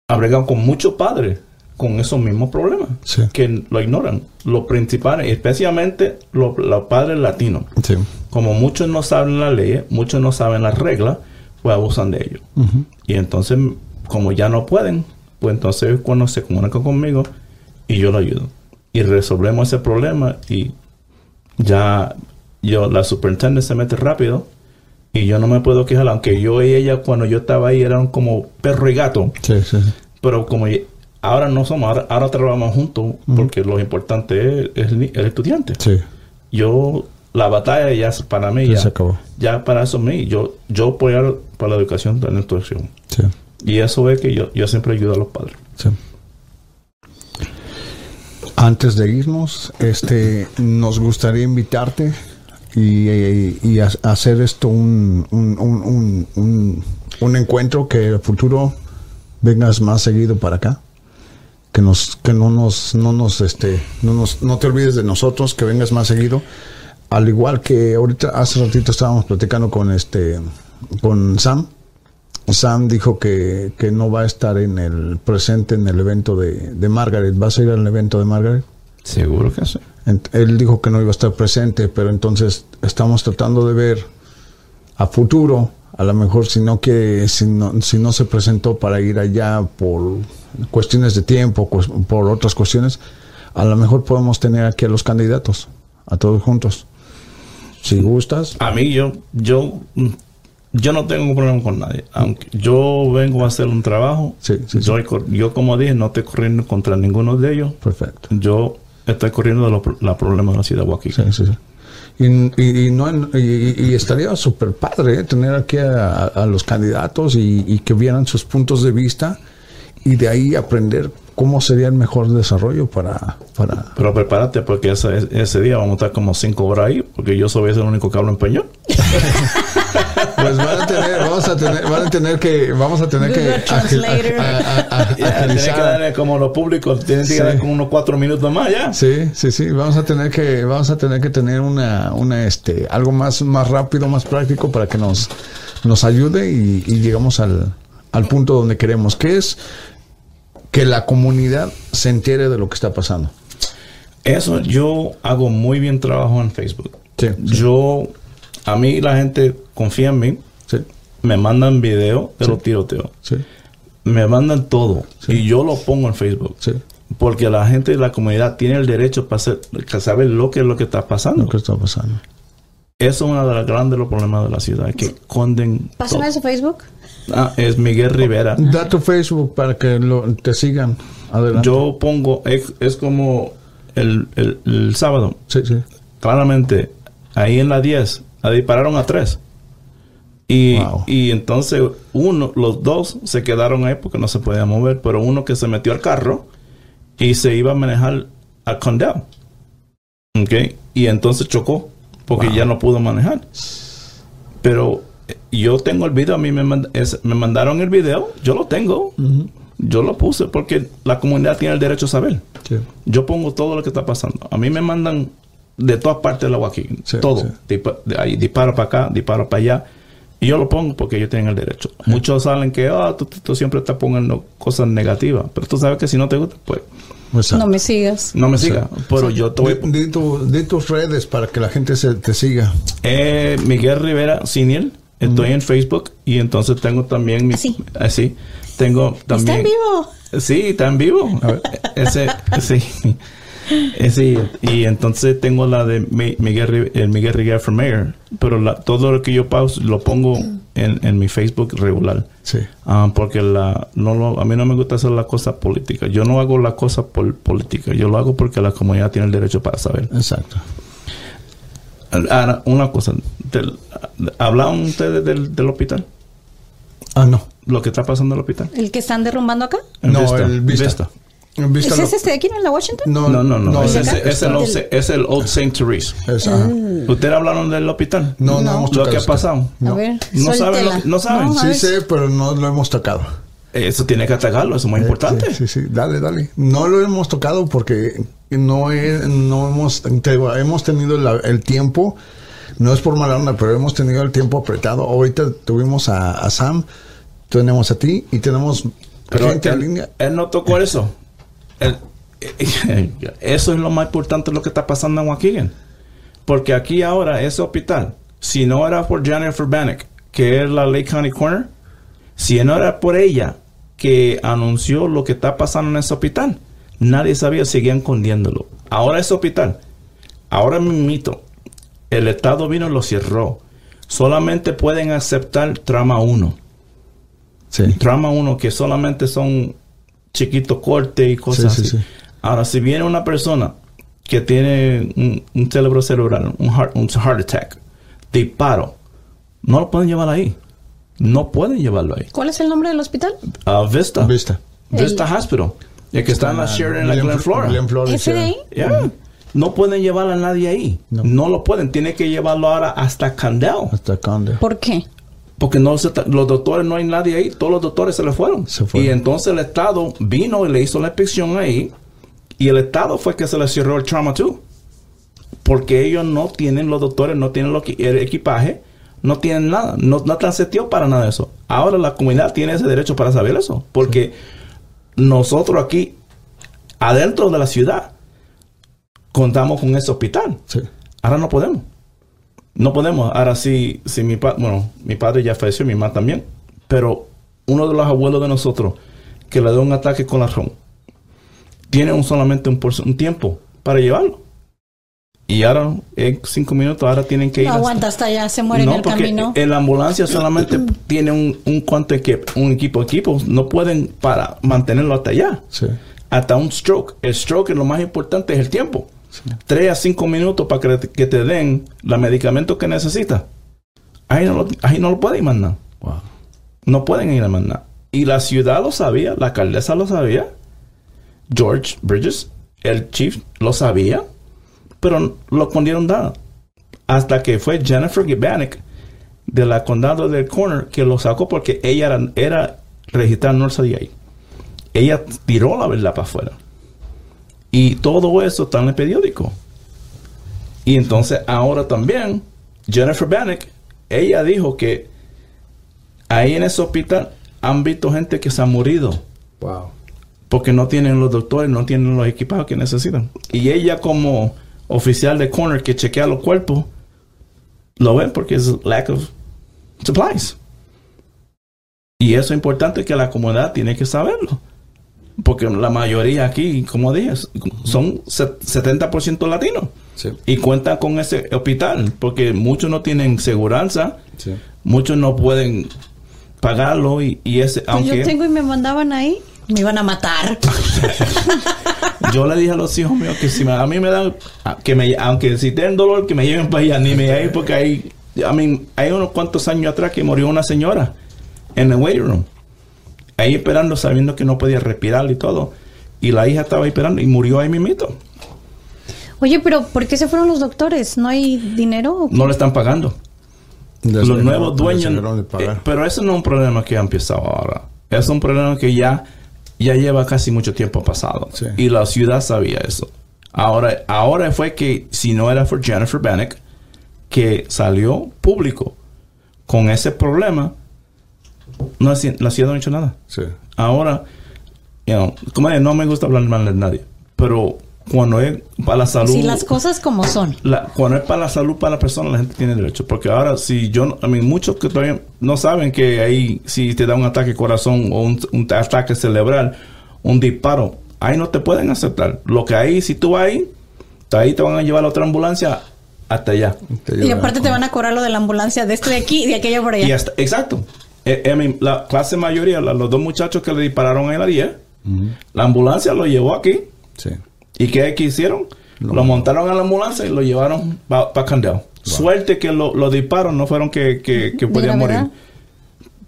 he con muchos padres con esos mismos problemas, Sí. que lo ignoran. Los principales, especialmente los, los padres latinos. Sí. Como muchos no saben la ley, muchos no saben las reglas, pues abusan de ellos. Y entonces, como ya no pueden, pues entonces cuando se comunican conmigo y yo lo ayudo. Y resolvemos ese problema y ya yo, la superintendente se mete rápido y yo no me puedo quejar, aunque yo y ella cuando yo estaba ahí eran como perro y gato, Sí, sí, sí. pero como ahora no somos, ahora, ahora trabajamos juntos porque lo importante es, es el, estudiante. Sí. Yo, la batalla ya es para mí, Ya ya, se acabó. ya para eso mí, yo, yo apoyar para la educación de la instrucción. Sí. Y eso es que yo, yo siempre ayudo a los padres. Sí. Antes de irnos, este, nos gustaría invitarte y, y- y ha- hacer esto un, un, un, un, un- un encuentro que en el futuro vengas más seguido para acá. Que nos, que no nos, no nos, este, no nos, no te olvides de nosotros, que vengas más seguido. Al igual que ahorita, hace ratito estábamos platicando con este, con Sam. Sam dijo que, que no va a estar en el presente en el evento de, de Margaret. ¿Vas a ir al evento de Margaret? Seguro que sí. Él dijo que no iba a estar presente, pero entonces estamos tratando de ver a futuro, a lo mejor si no que si no, si no se presentó para ir allá por cuestiones de tiempo, por otras cuestiones, a lo mejor podemos tener aquí a los candidatos, a todos juntos. Si gustas, A mí yo, yo, mm, yo no tengo un problema con nadie. Aunque yo vengo a hacer un trabajo, Sí, sí, yo, como dije, no estoy corriendo contra ninguno de ellos. perfecto. Yo estoy corriendo de los pro- los problemas de la ciudad de Joaquín. Sí, sí, sí. Y, y- y no, y, y estaría súper padre ¿eh? tener aquí a, a los candidatos y, y que vieran sus puntos de vista y de ahí aprender cómo sería el mejor desarrollo para... para Pero prepárate porque ese, ese día vamos a estar como cinco horas ahí, porque yo soy el único que hablo español. pues van a tener, vamos a tener, van a tener que, vamos a tener que Google agil- Translator. a- a- a- Ya, tienen que darle como los públicos, tienen que Sí. dar como unos cuatro minutos más ya. Sí, sí, sí, vamos a tener que, vamos a tener que tener una, una, este, algo más, más rápido, más práctico para que nos, nos ayude y, y llegamos al, al punto donde queremos, que es que la comunidad se entere de lo que está pasando. Eso yo hago muy bien trabajo en Facebook. Sí, sí. Yo, a mí la gente confía en mí, Sí, me mandan videos de Sí. los tiroteos, sí, me mandan todo Sí. y yo lo pongo en Facebook. sí, Porque la gente de la comunidad tiene el derecho para saber lo que es lo que está pasando. lo que está pasando. Eso es uno de los grandes los problemas de la ciudad, que esconden Pásame todo. Facebook. Ah, es Miguel Rivera. Da tu Facebook para que lo, te sigan. Adelante. Yo pongo, es, es como el, el- el sábado, Sí, sí. claramente, ahí en la 10, ahí dispararon a tres. Y, Wow. y entonces uno, los dos se quedaron ahí porque no se podían mover, pero uno que se metió al carro y se iba a manejar a Condell. ¿Ok? Y entonces chocó porque ya no pudo manejar. Pero yo tengo el video, a mí me, mand- es- me mandaron el video, yo lo tengo. Yo lo puse porque la comunidad tiene el derecho a saber. Sí. Yo pongo todo lo que está pasando. A mí me mandan de todas partes del agua aquí. Sí, todo. sí. Dispa- de ahí, disparo para acá, disparo para allá. Y yo lo pongo porque ellos tienen el derecho. Muchos salen que, ah, tú, tú- tú siempre estás poniendo cosas negativas. Pero tú sabes que si no te gusta, pues Exacto. No me sigas. no me sigas. Pero yo te voy Di, di tu- di tus redes para que la gente se, te siga. Eh, Miguel Rivera Senior. Estoy en Facebook y entonces tengo también mi. Así. Así. Tengo también. Está en vivo. Sí, está en vivo. A ver. Ese, sí. Sí, y entonces tengo la de Mi- Miguel, el Miguel Rivera for Mayor, pero la- todo lo que yo pauso lo pongo en, en mi Facebook regular. Sí. Ah, porque la, no lo- a mí no me gusta hacer la cosa política. Yo no hago la cosa por política. Yo lo hago porque la comunidad tiene el derecho para saber. Exacto. Ahora, una cosa. del- ¿Hablaron ustedes del, del hospital? Ah, no. Lo que está pasando en el hospital. ¿El que están derrumbando acá? No, Vista. el Vista. Vista. En Vista ¿Es lo- ese este de aquí en la Washington? No, no, no. ¿Es ese acá? es, es el old, es el Old St. Therese. es- ajá. ¿Ustedes hablaron del hospital? No, no, No. hemos Lo que ha pasado. No. A ver, No saben lo no saben. Sí sé, pero no lo hemos tocado. Eso tiene que atacarlo, eso es muy importante. Sí, sí, sí, dale, dale. No lo hemos tocado porque no, he- no hemos, te hemos tenido la- el tiempo, no es por mala onda, pero hemos tenido el tiempo apretado. Ahorita tuvimos a, a Sam, tenemos a ti y tenemos Pero gente en él, línea. él no tocó eso. Él- eso es lo más importante lo que está pasando en Waukegan. Porque aquí ahora, ese hospital, si no era por Jennifer Bannock, que es la Lake County Corner, si no era por ella que anunció lo que está pasando en ese hospital, nadie sabía, seguían escondiéndolo. Ahora ese hospital, ahora mismito, el Estado vino y lo cerró. Solamente pueden aceptar trama 1 Sí. trama uno que solamente son chiquitos cortes y cosas Sí, sí, así. sí. Ahora, si viene una persona que tiene un, un cerebro cerebral, un heart, un heart attack, disparo, no lo pueden llevar ahí. No pueden llevarlo ahí. ¿Cuál es el nombre del hospital? A Vista. Vista. Vista Hospital. El que está en la Sheridan, en la William- Glen Flora. William Flores, ¿Ese de sí. ahí? Yeah. No pueden llevar a nadie ahí. No. No. lo pueden. Tienen que llevarlo ahora hasta Candel. Hasta Conde. ¿Por qué? Porque no se los doctores no hay nadie ahí, todos los doctores se le fueron. Se fueron. Y entonces el Estado vino y le hizo la inspección ahí. Y el Estado fue que se le cerró el trauma 2. Porque ellos no tienen, los doctores no tienen lo que- el equipaje, no tienen nada, no, no están setidos para nada de eso. Ahora la comunidad tiene ese derecho para saber eso. Porque nosotros aquí, adentro de la ciudad, contamos con ese hospital. Sí. Ahora no podemos. No podemos. Ahora sí, si mi padre, bueno, mi padre ya falleció, mi mamá también. Pero uno de los abuelos de nosotros que le dio un ataque con la ron, tiene un, solamente un, un tiempo para llevarlo. Y ahora, en cinco minutos, ahora tienen que ir. No hasta- aguanta hasta allá, se muere en no, el porque camino. en la ambulancia solamente tiene un, un cuanto equipo, un equipo, equipos, no pueden para mantenerlo hasta allá Sí. hasta un stroke. El stroke es lo más importante es el tiempo. Tres a cinco minutos para que, te- que te den los medicamentos que necesitas. Ahí no lo, ahí no lo pueden mandar. Wow. No pueden ir a mandar. Y la ciudad lo sabía, la alcaldesa lo sabía. George Bridges, el chief, lo sabía. Pero lo escondieron nada. Hasta que fue Jennifer Gibanek de la condado del Corner que lo sacó porque ella era, era registrada no salía ahí. Ella tiró la verdad para afuera. Y todo eso está en el periódico. Y entonces ahora también Jennifer Bannock, ella dijo que ahí en ese hospital han visto gente que se ha morido Wow. porque no tienen los doctores, no tienen los equipados que necesitan. Y ella como oficial de corner que chequea los cuerpos, lo ven porque es lack of supplies. Y eso es importante que la comunidad tiene que saberlo. Porque la mayoría aquí, como dije, son se- 70% latinos. Sí. Y cuentan con ese hospital, porque muchos no tienen seguranza, Sí. muchos no pueden pagarlo y, y ese, Pues aunque yo tengo y me mandaban ahí, me iban a matar. yo le dije a los hijos míos que si me- a mí me dan, que me, aunque si tienen dolor, que me lleven para allá, ni me ahí porque hay, I mean, hay unos cuantos años atrás que murió una señora en el waiting room, ahí esperando, sabiendo que no podía respirar y todo. y la hija estaba esperando y murió ahí mismito. Oye, pero ¿por qué se fueron los doctores? ¿No hay dinero? No le están pagando. Los nuevos dueños. eh, pero eso no es un problema que ha empezado ahora. Es un problema que ya, ya lleva casi mucho tiempo pasado. Sí. Y la ciudad sabía eso. Ahora, ahora fue que, si no era por Jennifer Bannock, que salió público con ese problema, no, la ciudad no ha hecho nada. Sí. Ahora, you know, como no me gusta hablar mal de nadie, pero cuando es para la salud Sí, las cosas como son. la- cuando es para la salud para la persona, la gente tiene derecho. Porque ahora, si yo, no- a mí, muchos que todavía no saben que ahí, si te da un ataque corazón o un, un ataque cerebral, un disparo, ahí no te pueden aceptar. Lo que ahí, si tú vas ahí, ahí te van a llevar a la otra ambulancia hasta allá. Y aparte te van a cobrar lo de la ambulancia de este de aquí y de aquella por allá. Y hasta, exacto. Eh, eh, la clase mayoría, la- los dos muchachos que le dispararon en la 10, la ambulancia lo llevó aquí. Sí. ¿Y qué, qué hicieron? Lo, montaron a la ambulancia y lo llevaron para Candel. Suerte que lo- disparos no fueron que, que, podían morir.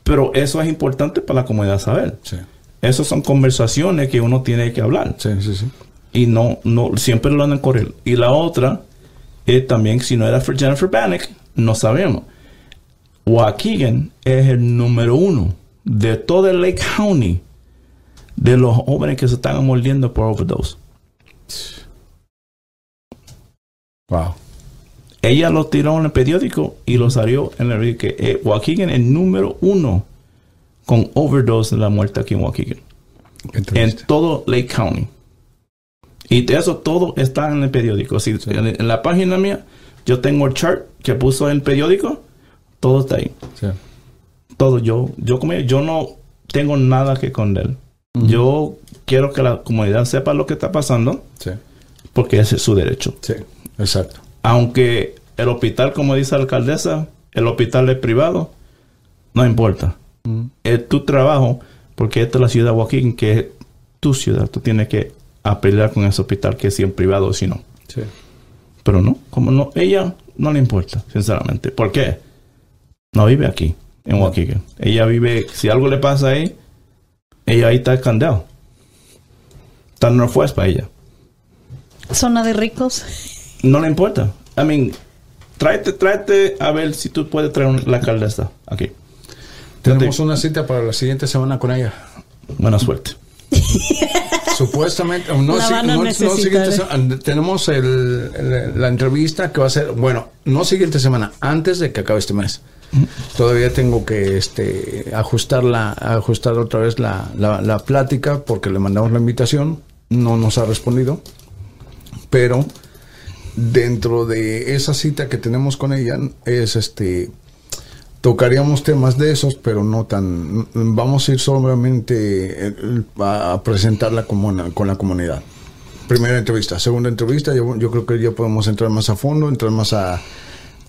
Pero eso es importante para la comunidad saber. Sí. Esas son conversaciones que uno tiene que hablar. Sí, sí, sí. Y no, no, siempre lo andan correr. Y la otra es también, si no era for Jennifer Bannock, no sabemos. Waukegan es el número uno de todo el Lake County de los jóvenes que se están mordiendo por overdose. Wow. Ella lo tiró en el periódico y lo salió en el que eh, Waukegan es el número uno con overdose de la muerte aquí en Waukegan. En todo Lake County. Y eso todo está en el periódico. Si, en, en la página mía, yo tengo el chart que puso en el periódico. Todo está ahí. Sí. Todo. Yo, yo como yo no tengo nada que esconder. Yo quiero que la comunidad sepa lo que está pasando Sí. porque ese es su derecho. Sí. Exacto. aunque el hospital, como dice la alcaldesa, el hospital es privado, no importa. Es tu trabajo, porque esta es la ciudad de Joaquín, que es tu ciudad. Tú tienes que a pelear con ese hospital, que si en privado o si no. Sí. Pero no, como no, ella no le importa, sinceramente. ¿Por qué? No vive aquí, en Joaquín. Ella vive, si algo le pasa ahí, ella ahí está escandado. Está no fue para ella. Zona de ricos. No le importa. I mean, tráete, tráete a ver si tú puedes traer un- la alcaldesa aquí. Tenemos una cita para la siguiente semana con ella. Buena suerte. Supuestamente, no, La si- van a no- no siguiente se- tenemos el- el- la entrevista que va a ser, bueno, no siguiente semana, antes de que acabe este mes. Todavía tengo que este, ajustar, la, ajustar otra vez la, la, la plática porque le mandamos la invitación, no nos ha respondido, pero dentro de esa cita que tenemos con ella es este tocaríamos temas de esos, pero no tan. Vamos a ir solamente eh, a, presentarla como una- con la comunidad. Primera entrevista, segunda entrevista, yo, yo creo que ya podemos entrar más a fondo, entrar más a,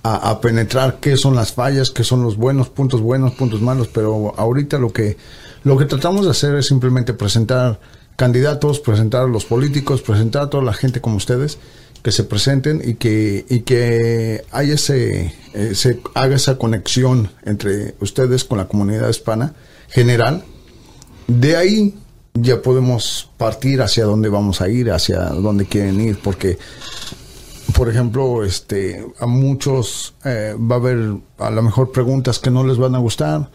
a, a penetrar qué son las fallas, qué son los buenos, puntos buenos, puntos malos, pero ahorita lo que, lo que tratamos de hacer es simplemente presentar candidatos, presentar a los políticos, presentar a toda la gente como ustedes, que se presenten y que, y que haya ese, eh, haga esa conexión entre ustedes con la comunidad hispana general. De ahí ya podemos partir hacia dónde vamos a ir, hacia dónde quieren ir, porque por ejemplo, este, a muchos eh, va a haber a lo mejor preguntas que no les van a gustar,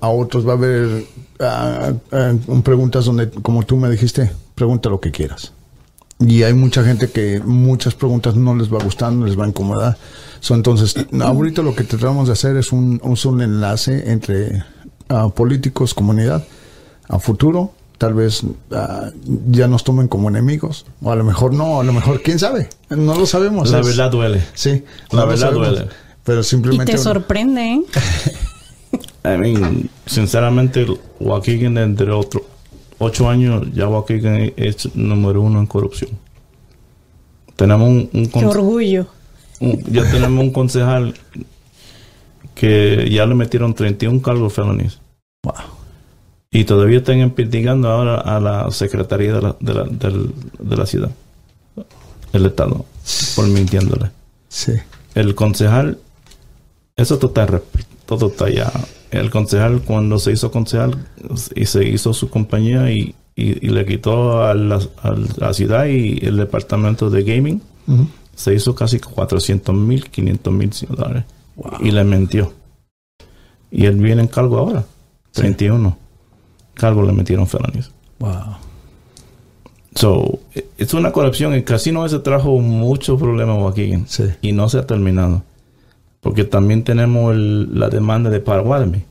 a otros va a haber ah, ah, preguntas donde, como tú me dijiste, pregunta lo que quieras. Y hay mucha gente que muchas preguntas no les va a gustar, no les va a incomodar. So, entonces, ahorita lo que tratamos de hacer es un, un, un enlace entre ah, políticos, comunidad, a futuro. Tal vez ah, ya nos tomen como enemigos, o a lo mejor no, a lo mejor, quién sabe, no lo sabemos. La Es- verdad duele. Sí, La no verdad duele. Pero Y simplemente. te sorprende, ¿eh? I mean, sinceramente, Waukegan entre otros ocho años, ya Waukegan es número uno en corrupción. Tenemos un, un Qué orgullo. un- ya tenemos un concejal que ya le metieron 31 cargos felonies. Wow. Y todavía están investigando ahora a la secretaría de la, de la, del- de la ciudad, el Estado, por mintiéndole. Sí. El concejal, eso está, rep- todo está ya. El concejal, cuando se hizo concejal y se hizo su compañía y, y, y le quitó a la, a la ciudad y el departamento de gaming. Se hizo casi 400 mil, 500 mil dólares. Y le mintió. Y él viene en cargo ahora. 31. Cargo le metieron felonies. Wow. So, e- es una corrupción. El casino ese trajo muchos problemas aquí. Sí. Y no se ha terminado. Porque también tenemos el- la demanda de Paraguay.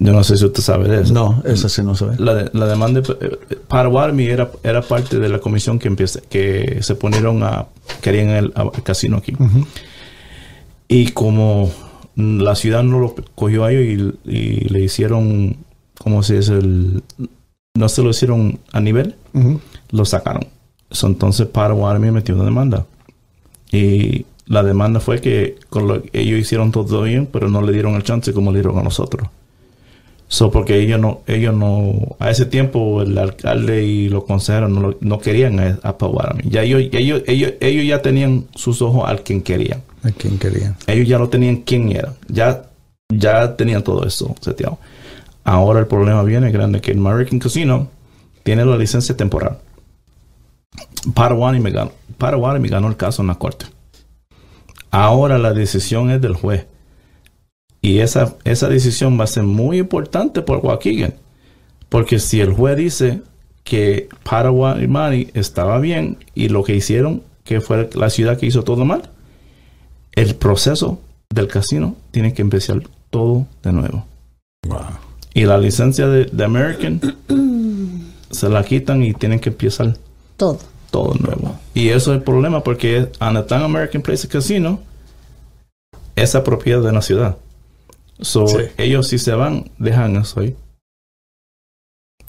Yo no sé si usted sabe de eso. No, esa sí no se ve. La, de- la demanda de eh, Paraguay era, era parte de la comisión que empieza, que se ponieron a querían el, a- el casino aquí. Y como la ciudad no lo cogió a ellos y, y le hicieron, ¿cómo se dice? El, no se lo hicieron a nivel, lo sacaron. So, entonces Paraguay me metió una demanda. Y la demanda fue que con lo- ellos hicieron todo bien, pero no le dieron el chance como le dieron a nosotros. So, porque ellos no, ellos no, a ese tiempo el alcalde y los consejeros no, no querían a, a. Ya ellos, ellos, ellos, ellos ya tenían sus ojos al quien querían. ¿A quién querían? Ellos ya lo tenían quién era. Ya, ya tenían todo eso seteado. Ahora el problema viene grande que el American Casino tiene la licencia temporal. Paraguay me ganó, Paraguay me ganó el caso en la corte. Ahora la decisión es del juez. Y esa, esa decisión va a ser muy importante por Waukegan. Porque si el juez dice que Paraguay Money estaba bien y lo que hicieron, que fue la ciudad que hizo todo mal, el proceso del casino tiene que empezar todo de nuevo. Wow. Y la licencia de, de American se la quitan y tienen que empezar Todo. todo de nuevo. Y eso es el problema porque Anatán American Place Casino es propiedad de la ciudad. So, Sí. ellos si se van, dejan eso ahí.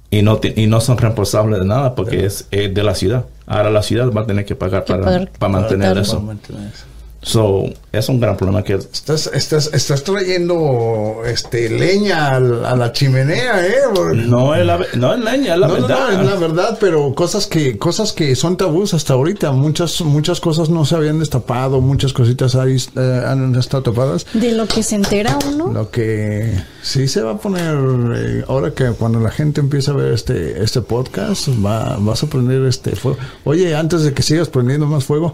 Y no, ti- y no son responsables de nada porque es, de la ciudad. Ahora la ciudad va a tener que pagar para, pagar- para mantener pagar. eso. Para mantener eso. So, es un gran problema que Estás, estás, estás trayendo este, leña al- a, la chimenea, ¿eh? Porque- no es la, no es leña, es la no, no, verdad. no, es la verdad, pero cosas que, cosas que son tabús hasta ahorita. Muchas, muchas cosas no se habían destapado, muchas cositas ahí eh, han estado tapadas. De lo que se entera uno. Lo que sí se va a poner, eh, ahora que cuando la gente empieza a ver este, este podcast, va, vas a prender este fuego. Oye, antes de que sigas prendiendo más fuego,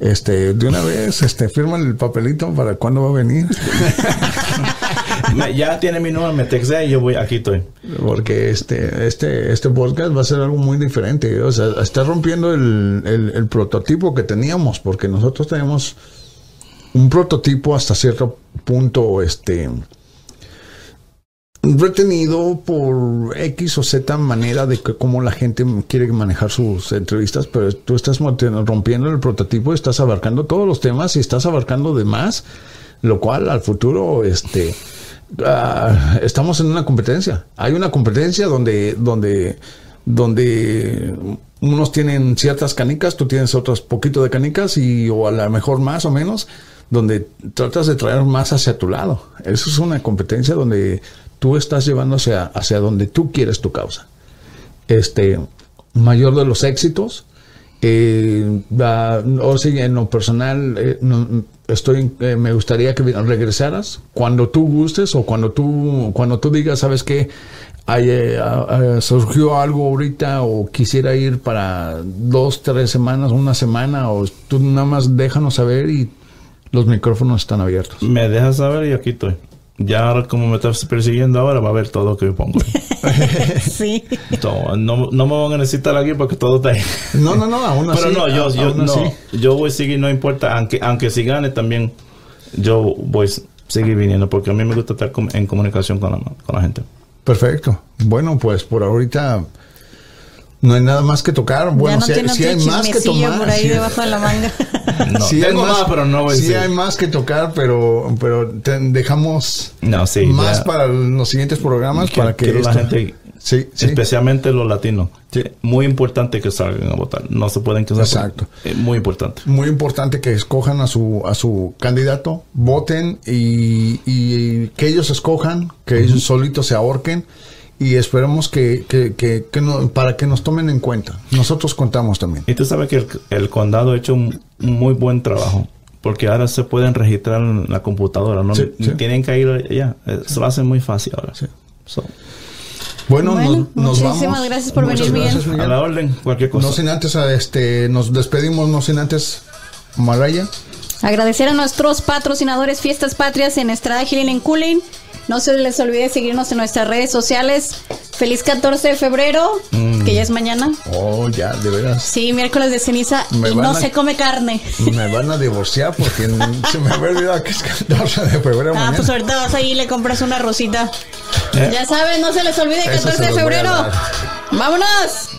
este, de una vez, este, firma el papelito para cuándo va a venir. Me- ya tiene mi número, me textea y yo voy, aquí estoy. Porque este, este, este podcast va a ser algo muy diferente. O sea, está rompiendo el, el, el prototipo que teníamos, porque nosotros tenemos un prototipo hasta cierto punto, este retenido por X o Z manera de que cómo la gente quiere manejar sus entrevistas, pero tú estás rompiendo el prototipo, estás abarcando todos los temas y estás abarcando de más, lo cual al futuro, este, ah, estamos en una competencia. Hay una competencia donde, donde, donde unos tienen ciertas canicas, tú tienes otras poquito de canicas y o a lo mejor más o menos, donde tratas de traer más hacia tu lado. Eso es una competencia donde tú estás llevando hacia, hacia donde tú quieres tu causa. Este, mayor de los éxitos. Eh, sí, en lo personal, eh, no- estoy, eh, me gustaría que regresaras cuando tú gustes o cuando tú, cuando tú digas, sabes Hay, eh, surgió algo ahorita o quisiera ir para dos, tres semanas, una semana, o tú nada más déjanos saber y los micrófonos están abiertos. Me dejas saber y aquí estoy. Ya como me estás persiguiendo ahora, va a ver todo lo que yo pongo. sí. No, no me van a necesitar aquí porque todo está ahí. No, no, no, aún así. Pero no, yo, yo, no, así. yo voy a seguir, no importa, aunque, aunque si gane también, yo voy a seguir viniendo porque a mí me gusta estar en comunicación con la, con la gente. Perfecto. Bueno, pues por ahorita no hay nada más que tocar. Bueno, no sí, hay- más que tomar. por ahí sí. debajo de la manga. No, Sí tengo más, pero no voy a sí decir. hay más que tocar, pero, pero te- dejamos No, sí. más ya. para los siguientes programas Que- para que quiero la gente, sí, sí. especialmente los latinos, muy importante que salgan a votar. No se pueden quedar. Exacto. Es muy importante. muy importante que escojan a su a su candidato, voten y, y que ellos escojan, que ellos solitos se ahorquen y esperemos que, que, que, que no- para que nos tomen en cuenta. Nosotros contamos también. Y tú sabes que el, el condado ha hecho un, muy buen trabajo. Porque ahora se pueden registrar en la computadora. No Sí, Ni sí. tienen que ir allá. Eh, Se lo hacen muy fácil ahora. Sí. So, Bueno, Bueno, nos, nos muchísimas vamos. gracias por Muchas venir, Miguel. gracias, A Miguel. la orden, cualquier cosa. No sin antes, este, nos despedimos, no sin antes, Maraya. Agradecer a nuestros patrocinadores Fiestas Patrias en Estrada Healing en Cooling. No se les olvide seguirnos en nuestras redes sociales. Feliz 14 de febrero, Mm. que ya es mañana. Oh, ya, de veras. Sí, miércoles de ceniza Me y no a- se come carne. Me van a divorciar porque se me había olvidado que es 14 de febrero. Ah, mañana. pues ahorita vas ahí y le compras una rosita. Eh. Ya saben, no se les olvide Eso se 14 de febrero. ¡Vámonos!